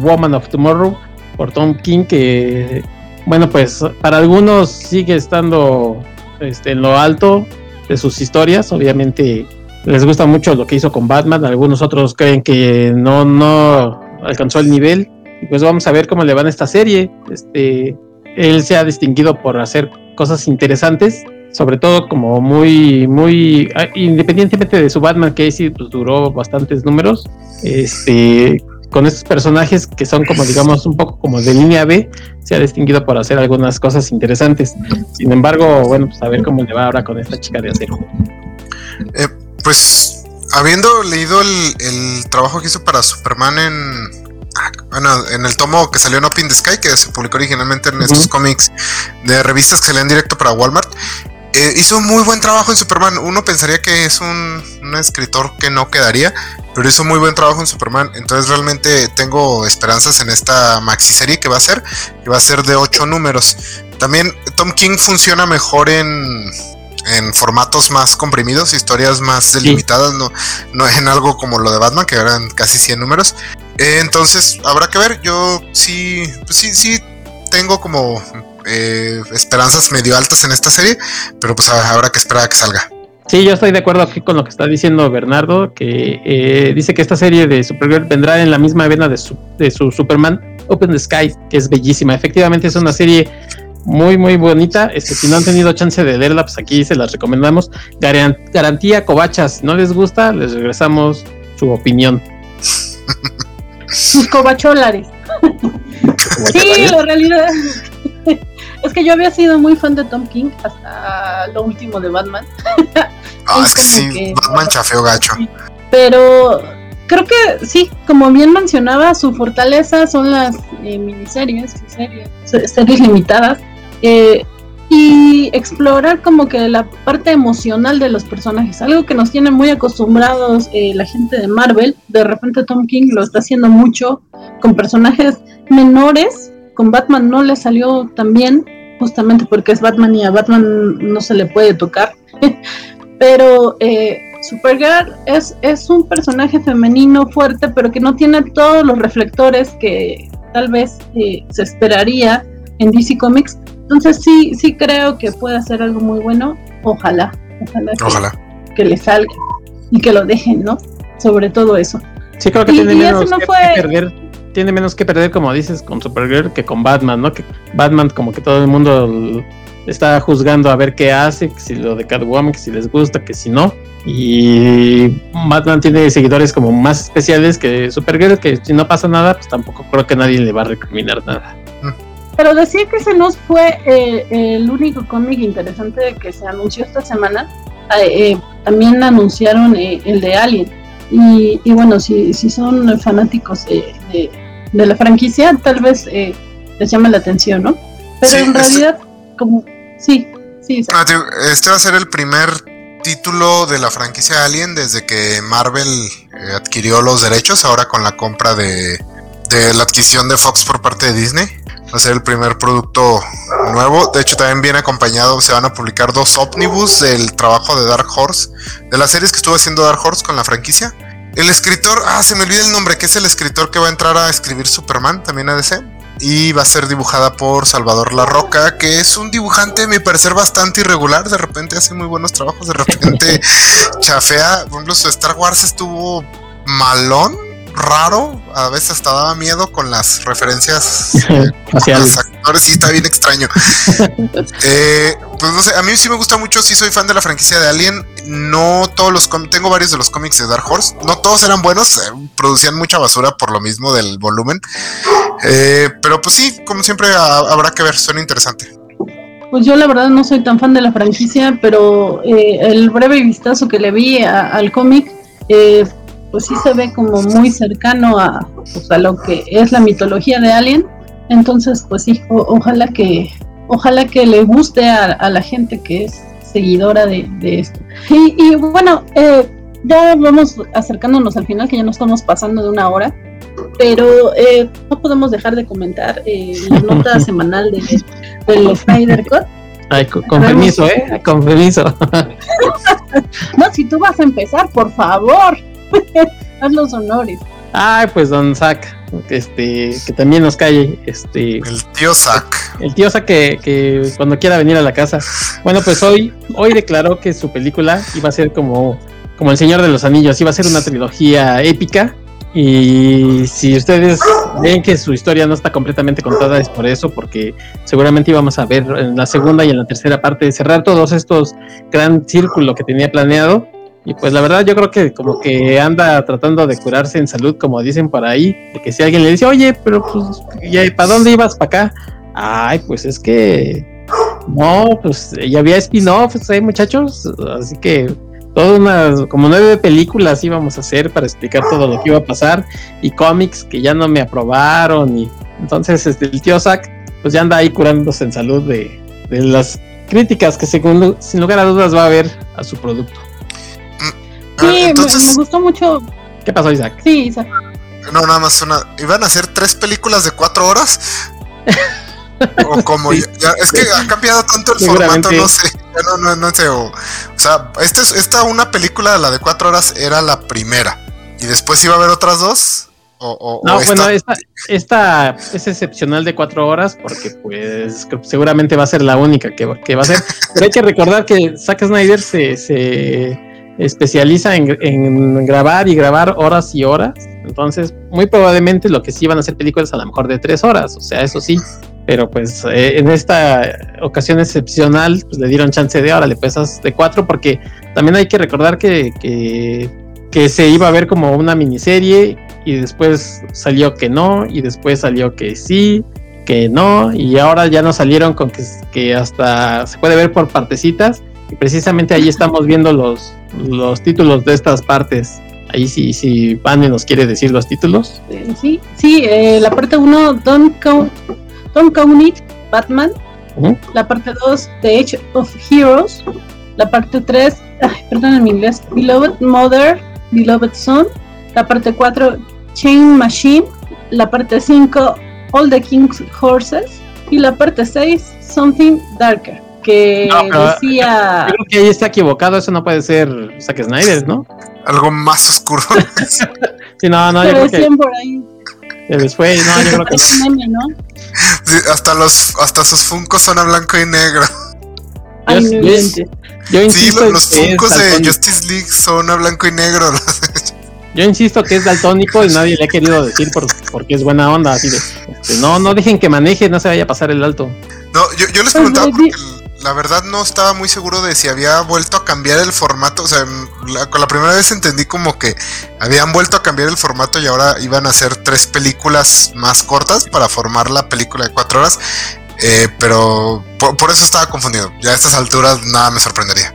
Woman of Tomorrow, por Tom King, que bueno, pues para algunos sigue estando este, en lo alto de sus historias. Obviamente les gusta mucho lo que hizo con Batman, algunos otros creen que no, no alcanzó el nivel. Y pues vamos a ver cómo le va en esta serie. Este, él se ha distinguido por hacer cosas interesantes, sobre todo como muy, muy, ah, independientemente de su Batman, que sí pues, duró bastantes números, este, con estos personajes que son como digamos un poco como de línea B, se ha distinguido por hacer algunas cosas interesantes. Sin embargo, bueno, pues a ver cómo le va ahora con esta chica de acero. Eh, pues habiendo leído el, trabajo que hizo para Superman en, bueno, en el tomo que salió en Up in the Sky, que se publicó originalmente en estos cómics de revistas que salían directo para Walmart, eh, hizo muy buen trabajo en Superman. Uno pensaría que es un, un, escritor que no quedaría, pero hizo muy buen trabajo en Superman. Entonces realmente tengo esperanzas en esta maxi serie que va a ser, que va a ser de ocho números. También Tom King funciona mejor en, en formatos más comprimidos, historias más delimitadas, no, no en algo como lo de Batman, que eran casi 100 números. Eh, entonces habrá que ver. Yo sí, pues sí, sí tengo como eh, esperanzas medio altas en esta serie, pero pues habrá que esperar a que salga. Sí, yo estoy de acuerdo aquí con lo que está diciendo Bernardo, que eh, dice que esta serie de Supergirl vendrá en la misma vena de su, de su Superman Open the Sky, que es bellísima. Efectivamente es una serie muy, muy bonita. Este, si no han tenido chance de leerla, pues aquí se las recomendamos. garantía cobachas, si no les gusta, les regresamos su opinión. Sus cobacholares. sí, la realidad es que yo había sido muy fan de Tom King hasta lo último de Batman. Ah, es, que sí, Batman chafeo gacho. Pero creo que sí, como bien mencionaba, su fortaleza son las eh, miniseries, series, series limitadas. Eh, y explorar como que la parte emocional de los personajes, algo que nos tiene muy acostumbrados eh, la gente de Marvel, de repente Tom King lo está haciendo mucho con personajes menores con Batman no le salió tan bien, justamente porque es Batman y a Batman no se le puede tocar. pero eh, Supergirl es, es un personaje femenino fuerte, pero que no tiene todos los reflectores que tal vez eh, se esperaría en DC Comics. Entonces sí, sí creo que puede hacer algo muy bueno. Ojalá, ojalá, Que, le salga y que lo dejen, ¿no? Sobre todo eso. Sí, creo que tiene menos que perder tiene menos que perder, como dices, con Supergirl que con Batman, ¿no? Que Batman, como que todo el mundo está juzgando a ver qué hace, que si lo de Catwoman, que si les gusta, que si no. Y Batman tiene seguidores como más especiales que Supergirl, que si no pasa nada, pues tampoco creo que nadie le va a recriminar nada. Pero decía que ese no fue eh, el único cómic interesante que se anunció esta semana. Eh, eh, también anunciaron el de Alien. Y, bueno, si, si son fanáticos de, de la franquicia, tal vez eh, les llame la atención, ¿no? Pero en este realidad, como, sí, sí. Ah, este va a ser el primer título de la franquicia Alien desde que Marvel eh, adquirió los derechos, ahora con la compra de, de la adquisición de Fox por parte de Disney. Va a ser el primer producto nuevo. De hecho, también viene acompañado, se van a publicar dos ómnibus del trabajo de Dark Horse, de las series que estuvo haciendo Dark Horse con la franquicia. El escritor, ah, se me olvida el nombre, que es el escritor que va a entrar a escribir Superman, también a DC. Y va a ser dibujada por Salvador La Roca, que es un dibujante, a mi parecer, bastante irregular. De repente hace muy buenos trabajos, de repente chafea. Por ejemplo, su Star Wars estuvo malón, raro. A veces hasta daba miedo con las referencias eh, actores. Sí, está bien extraño. eh, pues no sé, a mí sí me gusta mucho, sí soy fan de la franquicia de Alien. No todos los tengo varios de los cómics de Dark Horse. No todos eran buenos, eh, producían mucha basura por lo mismo del volumen. Eh, pero pues sí, como siempre habrá que ver, suena interesante. Pues yo la verdad no soy tan fan de la franquicia, pero eh, el breve vistazo que le vi al cómic, pues sí se ve como muy cercano a, pues, a lo que es la mitología de Alien. Entonces, pues sí, ojalá que ojalá que le guste a, la gente que es seguidora de, esto. Y, bueno, eh, ya vamos acercándonos al final, que ya nos estamos pasando de una hora, pero eh, no podemos dejar de comentar eh, la nota semanal de, del Snyder Cut. Ay, con, permiso, ¿eh? Con permiso. no, si tú vas a empezar, por favor, haz los honores. Ay, pues don Zack, este, que también nos calle, este. El tío Zack. El tío Zack que, que, cuando quiera venir a la casa. Bueno, pues hoy, hoy declaró que su película iba a ser como, como El Señor de los Anillos, iba a ser una trilogía épica. Y si ustedes ven que su historia no está completamente contada, es por eso, porque seguramente íbamos a ver en la segunda y en la tercera parte cerrar todos estos gran círculo que tenía planeado y pues la verdad yo creo que como que anda tratando de curarse en salud, como dicen por ahí, de que si alguien le dice, oye, pero pues, ¿para dónde ibas? ¿Para acá? Ay, pues es que... No, pues ya había spin-offs, ¿eh, muchachos? Así que todas unas, como nueve películas íbamos a hacer para explicar todo lo que iba a pasar y cómics que ya no me aprobaron y entonces este, el tío Zack pues ya anda ahí curándose en salud de, de las críticas que según, sin lugar a dudas va a haber a su producto. Sí, me, gustó mucho. ¿Qué pasó, Isaac? Sí, Isaac. No, nada más una. ¿Iban a hacer tres películas de cuatro horas? o como ya, es que ha cambiado tanto el formato, no sé, no, no, no sé, o, sea, esta, esta una película, la de cuatro horas, era la primera, y después iba a haber otras dos, o, no, bueno, esta, esta, es excepcional de cuatro horas porque pues seguramente va a ser la única que, que va a ser, pero hay que recordar que Zack Snyder se, se especializa en, grabar y grabar horas y horas. Entonces, muy probablemente lo que sí van a hacer películas a lo mejor de tres horas, o sea, eso sí. Pero pues eh, en esta ocasión excepcional, pues le dieron chance de ahora, le pesas de cuatro, porque también hay que recordar que, que, se iba a ver como una miniserie y después salió que no, y después salió que sí, que no, y ahora ya nos salieron con que, que hasta se puede ver por partecitas, y precisamente ahí estamos viendo los, los títulos de estas partes. Ahí sí, si Vane nos quiere decir los títulos. Sí, sí, eh, la parte 1, Don't Count, Don't Count It, Batman. La parte 2, The Age of Heroes. La parte 3, perdón en mi inglés, Beloved Mother, Beloved Son. La parte 4, Chain Machine. La parte 5, All the King's Horses. Y la parte 6, Something Darker que decía. Yo creo que ahí está equivocado, eso no puede ser Zack Snyder, ¿no? Algo más oscuro. sí, no, no, yo creo que. por ahí. Después, no, yo creo que. ¿no? Sí, hasta, los, hasta sus funcos son a blanco y negro. Ay, yo, sí, los, los funcos de Justice League son a blanco y negro. Yo insisto que es daltónico y nadie le ha querido decir por, porque es buena onda. Así de, este, no, no dejen que maneje, no se vaya a pasar el alto. No, yo, yo les pues, preguntaba porque la verdad no estaba muy seguro de si había vuelto a cambiar el formato. O sea, con la primera vez entendí como que habían vuelto a cambiar el formato y ahora iban a hacer tres películas más cortas para formar la película de cuatro horas. Eh, pero por, eso estaba confundido. Ya a estas alturas nada me sorprendería.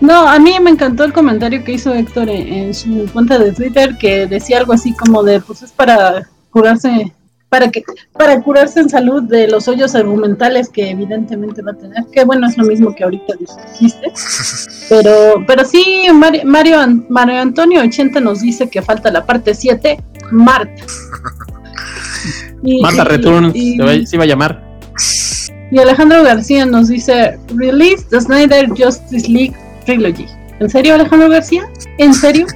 No, a mí me encantó el comentario que hizo Héctor en su cuenta de Twitter que decía algo así como de, pues es para curarse para que para curarse en salud de los hoyos argumentales que evidentemente va a tener que bueno es lo mismo que ahorita dijiste pero pero sí Mario Mario, Antonio 80 nos dice que falta la parte 7 Marta Marta Return se, va, a llamar y Alejandro García nos dice release the Snyder Justice League Trilogy ¿en serio Alejandro García? ¿en serio?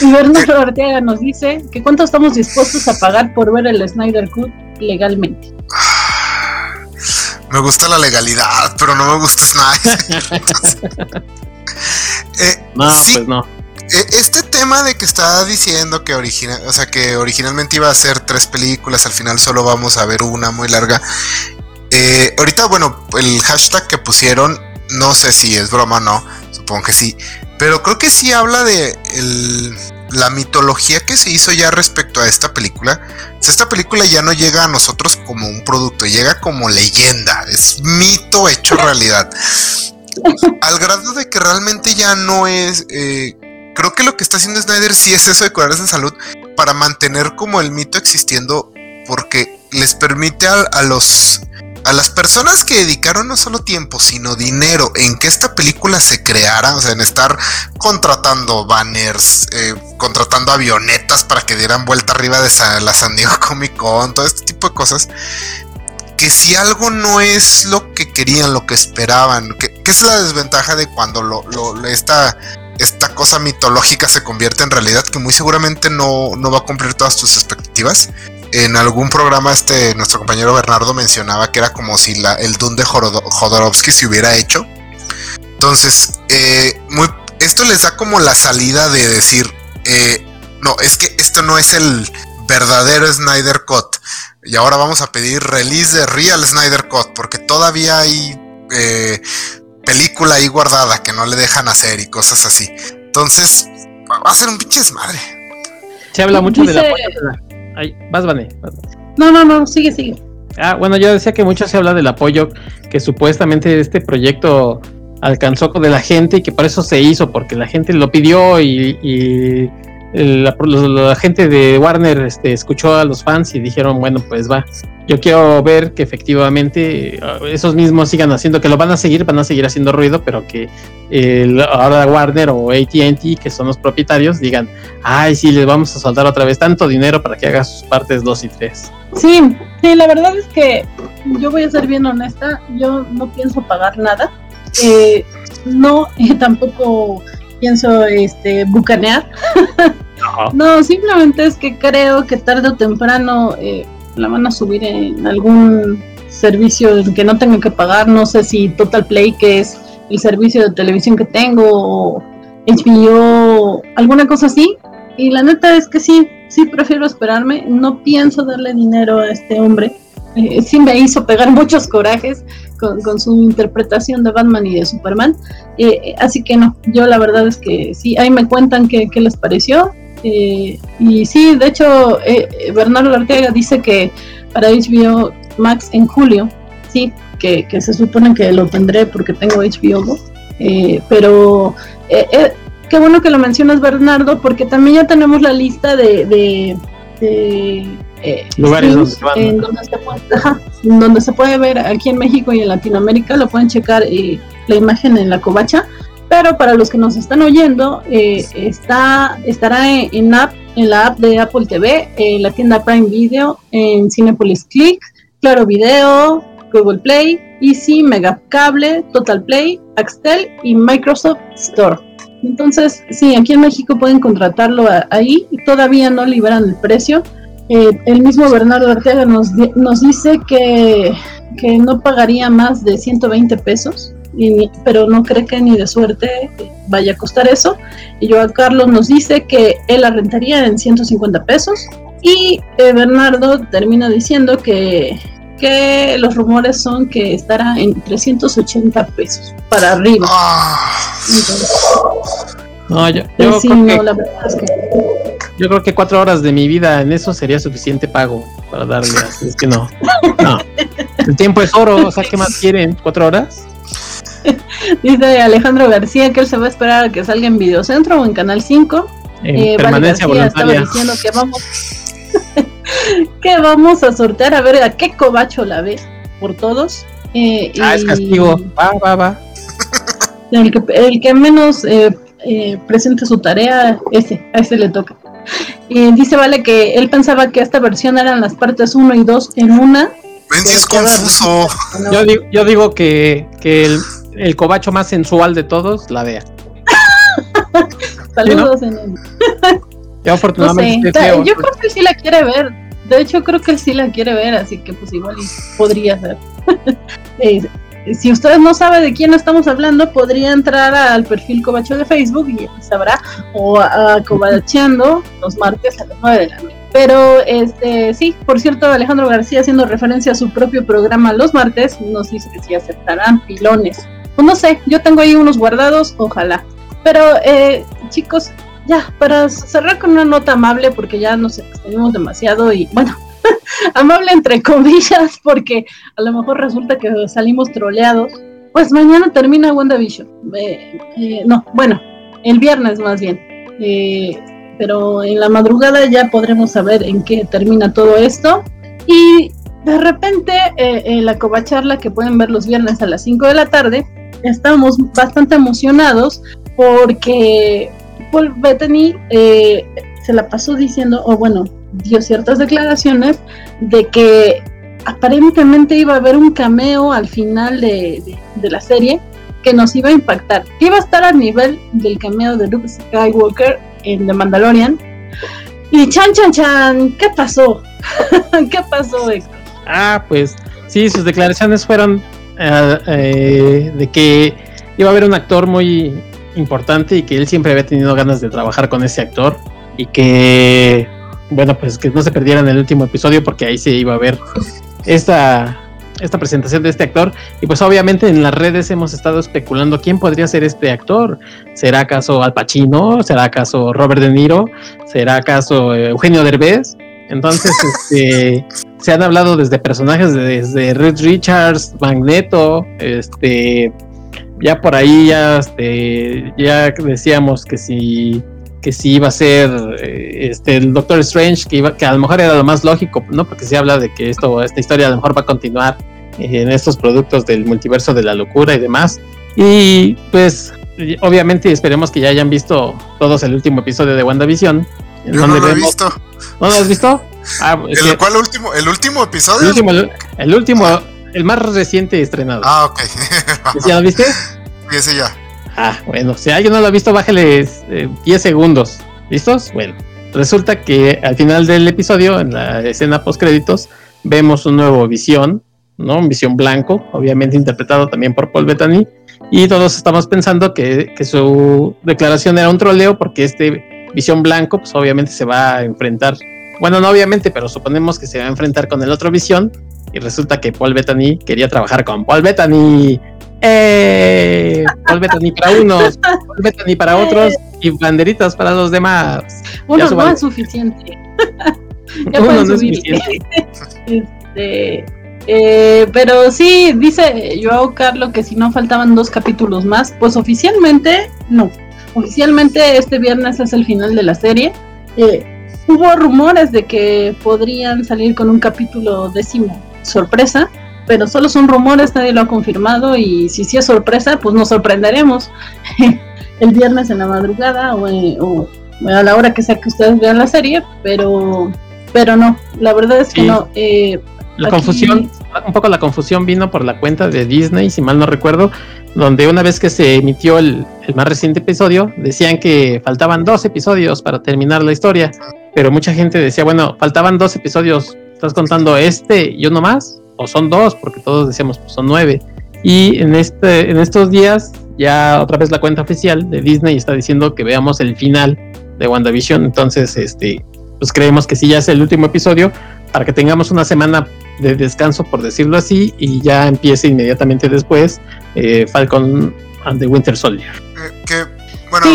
Y Bernardo Ortega nos dice que cuánto estamos dispuestos a pagar por ver el Snyder Cut legalmente. Me gusta la legalidad, pero no me gusta Snyder. eh, no, pues no. Eh, este tema de que está diciendo que original, o sea, que originalmente iba a ser tres películas, al final solo vamos a ver una muy larga. Eh, ahorita, bueno, el hashtag que pusieron, no sé si es broma o no, supongo que sí, pero creo que sí habla de la mitología que se hizo ya respecto a esta película. esta película ya no llega a nosotros como un producto, llega como leyenda. Es mito hecho realidad. Al grado de que realmente ya no es... Eh, creo que lo que está haciendo Snyder sí es eso de curarse en salud para mantener como el mito existiendo porque les permite a los a las personas que dedicaron no solo tiempo, sino dinero en que esta película se creara, o sea, en estar contratando banners, eh, contratando avionetas para que dieran vuelta arriba de la San Diego Comic Con, todo este tipo de cosas, que si algo no es lo que querían, lo que esperaban, que, es la desventaja de cuando lo, esta, esta cosa mitológica se convierte en realidad, que muy seguramente no, no va a cumplir todas tus expectativas en algún programa este nuestro compañero Bernardo mencionaba que era como si la, el Dune de Jodorowsky se hubiera hecho. Entonces, eh, muy, esto les da como la salida de decir, eh, no, es que esto no es el verdadero Snyder Cut. Y ahora vamos a pedir release de Real Snyder Cut, porque todavía hay eh, película ahí guardada que no le dejan hacer y cosas así. Entonces, va a ser un pinche desmadre. Se habla mucho de la Ay, vas, Vane. No, no, no, sigue, sigue. Ah, bueno, yo decía que mucho se habla del apoyo que supuestamente este proyecto alcanzó de la gente y que por eso se hizo, porque la gente lo pidió y la, gente de Warner este, escuchó a los fans y dijeron, bueno, pues va, yo quiero ver que efectivamente ah, esos mismos sigan haciendo, que lo van a seguir, van a seguir haciendo ruido, pero que ahora Warner o ATT, que son los propietarios, digan, ay, sí, les vamos a soltar otra vez tanto dinero para que haga sus partes 2 y 3. Sí, sí, la verdad es que yo voy a ser bien honesta, yo no pienso pagar nada. Eh, no, tampoco pienso este, bucanear. no, simplemente es que creo que tarde o temprano eh, la van a subir en algún servicio en que no tenga que pagar. No sé si Total Play, que es el servicio de televisión que tengo, o HBO, alguna cosa así. Y la neta es que sí, sí prefiero esperarme. No pienso darle dinero a este hombre. Eh, sí me hizo pegar muchos corajes con, su interpretación de Batman y de Superman. Eh, así que no, yo la verdad es que sí, ahí me cuentan qué, les pareció. Eh, y sí, de hecho, eh, Bernardo Ortega dice que para HBO Max en julio, sí, que, se supone que lo tendré porque tengo HBO pero qué bueno que lo mencionas, Bernardo, porque también ya tenemos la lista de eh, lugares donde, en donde, se puede, donde se puede ver aquí en México y en Latinoamérica, lo pueden checar eh, la imagen en la covacha. Pero para los que nos están oyendo, eh, está, estará en, app, en la app de Apple TV, en la tienda Prime Video, en Cinepolis Click, Claro Video, Google Play, Easy, Megacable, Total Play, Axtel y Microsoft Store. Entonces, sí, aquí en México pueden contratarlo ahí. Todavía no liberan el precio, eh, el mismo Bernardo Arteaga nos, nos dice que, no pagaría más de 120 pesos, pero no cree que ni de suerte vaya a costar eso. Y yo a Carlos nos dice que él la rentaría en 150 pesos. Y eh, Bernardo termina diciendo que, que los rumores son que estará en 380 pesos para arriba. Ah. No, yo, la verdad es que yo creo que cuatro horas de mi vida en eso sería suficiente pago para darle. es que no. No. El tiempo es oro. O sea, ¿qué más quieren? ¿Cuatro horas? Dice Alejandro García que él se va a esperar a que salga en Videocentro o en Canal 5. En eh, permanencia voluntaria. Estaba diciendo que vamos, que vamos a sortear a ver a qué cobacho la ve por todos. Eh, ah, es castigo. Va, va, va. El que, el que menos eh, eh, presente su tarea, ese, a ese le toca. Y dice Vale que él pensaba que esta versión eran las partes 1 y 2 en una. es confuso. Yo, digo, que, el, el, cobacho más sensual de todos la vea. Saludos en Yo afortunadamente. yo creo que él sí la quiere ver. De hecho, creo que él sí la quiere ver, así que pues igual podría ser. Si ustedes no saben de quién estamos hablando, podría entrar al perfil Cobacho de Facebook y sabrá, o a, Cobacheando los martes a las 9 de la noche. Pero este sí, por cierto, Alejandro García haciendo referencia a su propio programa los martes, nos dice sí aceptarán pilones. No sé, yo tengo ahí unos guardados, ojalá. Pero eh, chicos, ya, para cerrar con una nota amable, porque ya nos extendimos demasiado y bueno, amable entre comillas, porque a lo mejor resulta que salimos troleados. Pues mañana termina WandaVision. Eh, eh, no, bueno, el viernes más bien. Eh, pero en la madrugada ya podremos saber en qué termina todo esto. Y de repente, eh, la covacharla que pueden ver los viernes a las 5 de la tarde, estamos bastante emocionados porque Paul Bettany se la pasó diciendo, o bueno, dio ciertas declaraciones de que aparentemente iba a haber un cameo al final de, la serie que nos iba a impactar, que iba a estar a nivel del cameo de Luke Skywalker en The Mandalorian. Y chan, chan, chan, ¿qué pasó? ¿Qué pasó, Héctor? Ah, pues sí, sus declaraciones fueron eh, eh, de que iba a haber un actor muy importante y que él siempre había tenido ganas de trabajar con ese actor y que, bueno, pues que no se perdiera en el último episodio porque ahí se iba a ver esta, esta presentación de este actor. Y pues obviamente en las redes hemos estado especulando quién podría ser este actor. ¿Será acaso Al Pacino? ¿Será acaso Robert De Niro? ¿Será acaso Eugenio Derbez? Entonces, este, se han hablado desde personajes desde Red Richards, Magneto, este, ya por ahí ya, este, ya decíamos que si que si iba a ser eh, este el Doctor Strange que iba que a lo mejor era lo más lógico no porque se habla de que esto esta historia a lo mejor va a continuar en estos productos del multiverso de la locura y demás y pues obviamente esperemos que ya hayan visto todos el último episodio de WandaVision yo no lo he visto ¿no lo has visto? Ah, ¿El último? ¿El último episodio? El último, el, último, el más reciente estrenado. Ah, ok. ¿Ya lo viste? Sí, ese ya. Ah, bueno, si alguien no lo ha visto, bájale 10 eh, segundos. ¿Listos? Bueno, resulta que al final del episodio, en la escena post créditos, vemos un nuevo visión, ¿no? Un visión blanco, obviamente interpretado también por Paul Bettany. Y todos estamos pensando que, que su declaración era un troleo porque este visión blanco, pues obviamente se va a enfrentar bueno, no obviamente, pero suponemos que se va a enfrentar con el otro visión y resulta que Paul Bettany quería trabajar con Paul Bettany. ¡Eh! Paul Bettany para unos, Paul Bettany para otros y banderitas para los demás. Uno no es suficiente. ya Uno no es suficiente. este, eh, pero sí, dice Joao Carlos que si no faltaban dos capítulos más, pues oficialmente no. Oficialmente este viernes es el final de la serie. Eh, hubo rumores de que podrían salir con un capítulo décimo sorpresa, pero solo son rumores, nadie lo ha confirmado y si sí es sorpresa, pues nos sorprenderemos el viernes en la madrugada o, a la hora que sea que ustedes vean la serie, pero pero no, la verdad es que no. Eh, la confusión, un poco la confusión vino por la cuenta de Disney, si mal no recuerdo, donde una vez que se emitió el, el más reciente episodio, decían que faltaban dos episodios para terminar la historia pero mucha gente decía, bueno, faltaban dos episodios, ¿estás contando este y uno más? ¿O son dos? Porque todos decíamos, pues son nueve. Y en, este, en estos días, ya otra vez la cuenta oficial de Disney está diciendo que veamos el final de WandaVision. Entonces, este, pues creemos que sí ya es el último episodio para que tengamos una semana de descanso, por decirlo así, y ya empiece inmediatamente después eh, Falcon and the Winter Soldier. Eh, que, bueno,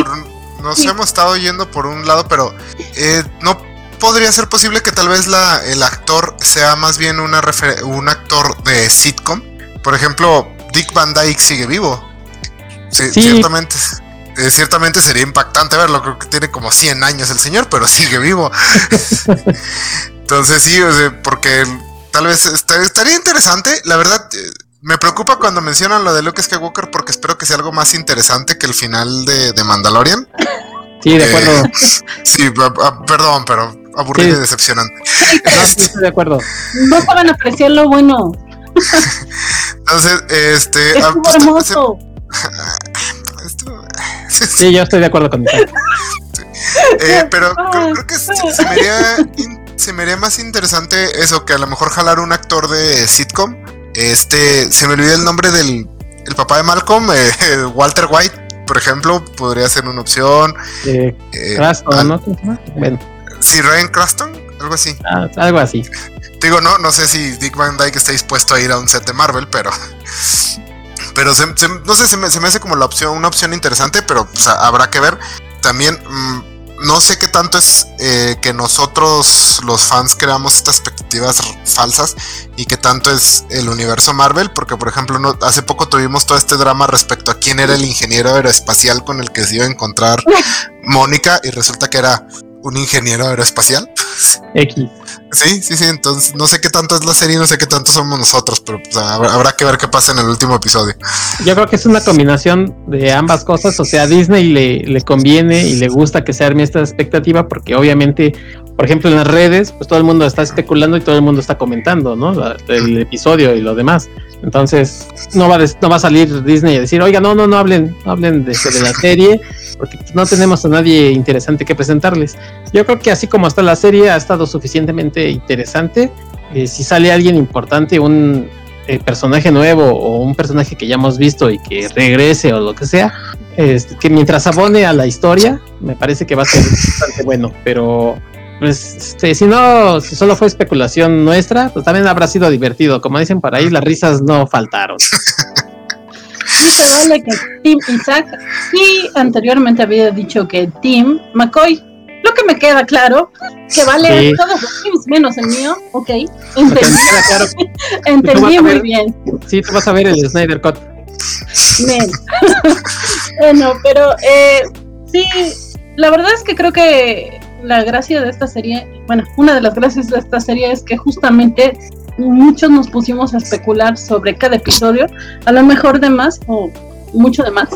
nos hemos estado yendo por un lado, pero eh, no podría ser posible que tal vez la, el actor sea más bien una un actor de sitcom. Por ejemplo, Dick Van Dyke sigue vivo. Sí, Ciertamente, eh, ciertamente sería impactante verlo. Creo que tiene como 100 años el señor, pero sigue vivo. Entonces sí, porque tal vez estaría interesante. La verdad, eh, me preocupa cuando mencionan lo de Luke Skywalker porque espero que sea algo más interesante que el final de, de Mandalorian. Sí, de acuerdo. Eh, sí, perdón, pero aburrido y decepcionante. No, sí, estoy de acuerdo. No saben apreciar lo bueno. Entonces, este. Es ah, pues, hermoso. sí, yo estoy de acuerdo con. Eh, pero creo, creo, que se, se, me haría, se me haría más interesante eso, que a lo mejor jalar un actor de sitcom este, se me olvidó el nombre del el papá de Malcolm, eh, Walter White, por ejemplo, podría ser una opción. Eh, eh ¿no? Bueno. Sí, Ryan Craston, algo así. Ah, algo así. Digo, no, no sé si Dick Van Dyke está dispuesto a ir a un set de Marvel, pero. Pero no sé, se me, se me, hace como la opción, una opción interesante, pero habrá que ver. También. Mm, no sé qué tanto es eh, que nosotros los fans creamos estas expectativas falsas y qué tanto es el universo Marvel, porque por ejemplo no, hace poco tuvimos todo este drama respecto a quién era el ingeniero aeroespacial con el que se iba a encontrar Mónica y resulta que era un ingeniero aeroespacial. X. Sí, sí, sí, entonces no sé qué tanto es la serie, no sé qué tanto somos nosotros, pero pues, habrá, que ver qué pasa en el último episodio. Yo creo que es una combinación de ambas cosas, o sea, a Disney le, le conviene y le gusta que se arme esta expectativa porque obviamente, por ejemplo, en las redes, pues todo el mundo está especulando y todo el mundo está comentando, ¿no? el episodio y lo demás. Entonces, no va, a, no va a salir Disney a decir, oiga, no, no, no hablen, no hablen de, de la serie, porque no tenemos a nadie interesante que presentarles. Yo creo que así como está la serie, ha estado suficientemente interesante. Eh, si sale alguien importante, un eh, personaje nuevo o un personaje que ya hemos visto y que regrese o lo que sea, este, que mientras abone a la historia, me parece que va a ser bastante bueno, pero pues este, si no, si solo fue especulación nuestra, pues también habrá sido divertido. Como dicen por ahí, las risas no faltaron. Dice Vale que Tim Isaac sí anteriormente había dicho que Tim McCoy. Lo que me queda claro, que vale todos los teams menos el mío, ok. Entendí, claro. Entendí muy bien. Sí, tú vas a ver el Snyder Cut. bueno, pero eh, sí, la verdad es que creo que la gracia de esta serie, bueno, una de las gracias de esta serie es que justamente muchos nos pusimos a especular sobre cada episodio, a lo mejor de más o mucho de más,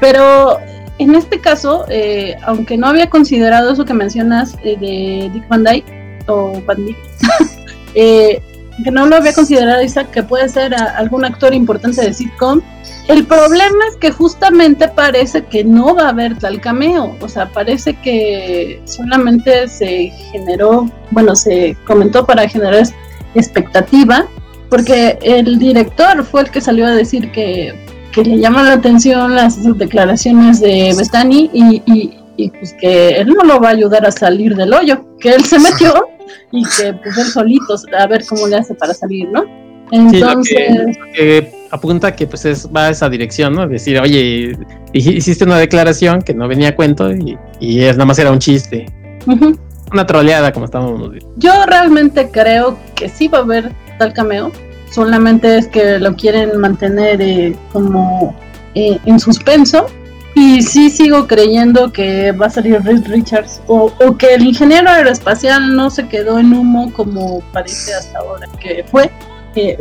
pero en este caso, eh, aunque no había considerado eso que mencionas eh, de Dick Van Dyke o Van Dyke, eh, que no lo había considerado Isaac, que puede ser algún actor importante de sitcom, el problema es que justamente parece que no va a haber tal cameo, o sea, parece que solamente se generó, bueno, se comentó para generar expectativa, porque el director fue el que salió a decir que, le llaman la atención las declaraciones de Bethany y, pues que él no lo va a ayudar a salir del hoyo, que él se metió y que pues él solito a ver cómo le hace para salir, ¿no? Entonces apunta que pues es, va a esa dirección, ¿no? Decir, oye, hiciste una declaración que no venía a cuento y, y es nada más era un chiste. Una troleada, como estábamos diciendo. Yo realmente creo que sí va a haber tal cameo. Solamente es que lo quieren mantener eh, como eh, en suspenso. Y sí sigo creyendo que va a salir Reed Richards o, o, que el ingeniero aeroespacial no se quedó en humo como parece hasta ahora que fue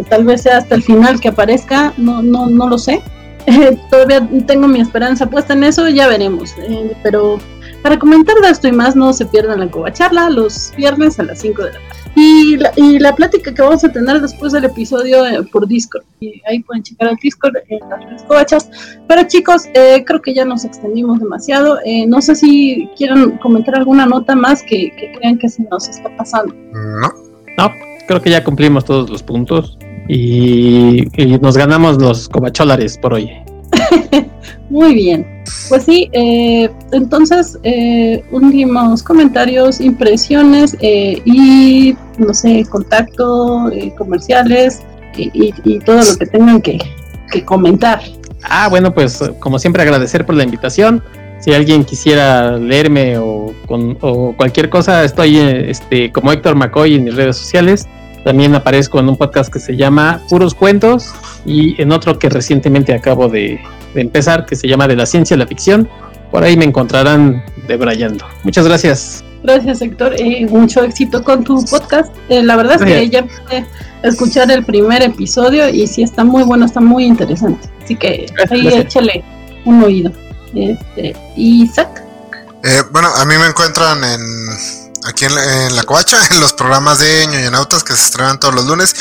tal vez sea hasta el final que aparezca, no, no, no lo sé. todavía tengo mi esperanza puesta en eso, ya veremos. Eh, pero para comentar de esto y más, no se pierdan la covacharla los viernes a las 5 de la tarde. Y la, y la plática que vamos a tener después del episodio eh, por Discord. Y ahí pueden checar el Discord en las covachas. Pero chicos, eh, creo que ya nos extendimos demasiado. no sé si quieren comentar alguna nota más que, que crean que se nos está pasando. No. No creo que ya cumplimos todos los puntos y, nos ganamos los cobacholares por hoy. Muy bien. Pues sí, eh, entonces eh, unimos comentarios, impresiones eh, y, no sé, contacto, eh, comerciales y, todo lo que tengan que, que, comentar. Ah, bueno, pues como siempre agradecer por la invitación. Si alguien quisiera leerme o, con, o cualquier cosa, estoy este, como Héctor McCoy en mis redes sociales. También aparezco en un podcast que se llama Puros Cuentos y en otro que recientemente acabo de, empezar que se llama De la Ciencia a la Ficción. Por ahí me encontrarán debrayando. Muchas gracias. Gracias, Héctor. y mucho éxito con tu podcast. Eh, la verdad es que ya pude escuchar el primer episodio y sí está muy bueno, está muy interesante. Así que ahí échale un oído. Este, Isaac. Eh, bueno, a mí me encuentran en aquí en la, en Covacha, en los programas de ñoñonautas que se estrenan todos los lunes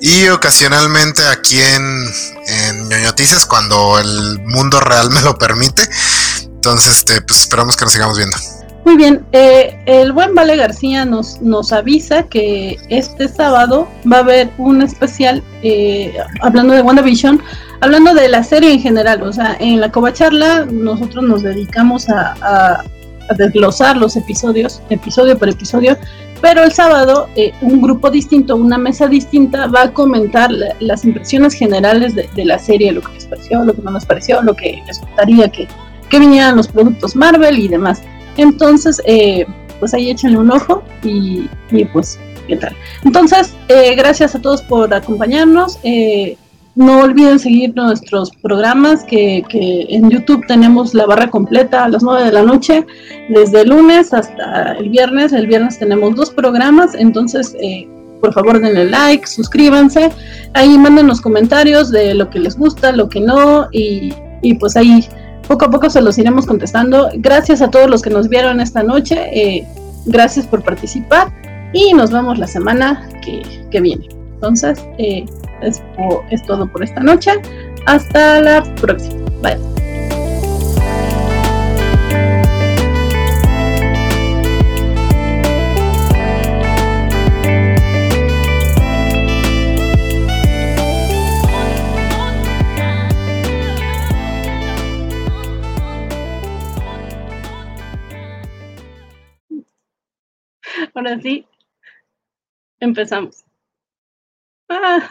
y ocasionalmente aquí en, en cuando el mundo real me lo permite. Entonces, este, pues esperamos que nos sigamos viendo. Muy bien, eh, el buen Vale García nos, nos avisa que este sábado va a haber un especial eh, hablando de WandaVision, hablando de la serie en general, o sea, en la Covacharla nosotros nos dedicamos a a desglosar los episodios, episodio por episodio, pero el sábado eh, un grupo distinto, una mesa distinta va a comentar las impresiones generales de, la serie, lo que les pareció, lo que no les pareció, lo que les gustaría que, que vinieran los productos Marvel y demás. Entonces, eh, pues ahí échenle un ojo y, y pues, ¿qué tal? Entonces, eh, gracias a todos por acompañarnos. No olviden seguir nuestros programas que, en YouTube tenemos la barra completa a las 9 de la noche, desde el lunes hasta el viernes. El viernes tenemos dos programas, entonces eh, por favor denle like, suscríbanse, ahí manden los comentarios de lo que les gusta, lo que no, y, pues ahí poco a poco se los iremos contestando. Gracias a todos los que nos vieron esta noche, eh, gracias por participar y nos vemos la semana que, que viene. Entonces, eh, es, es todo por esta noche. Hasta la próxima. Bye. Ahora sí, empezamos. Ah.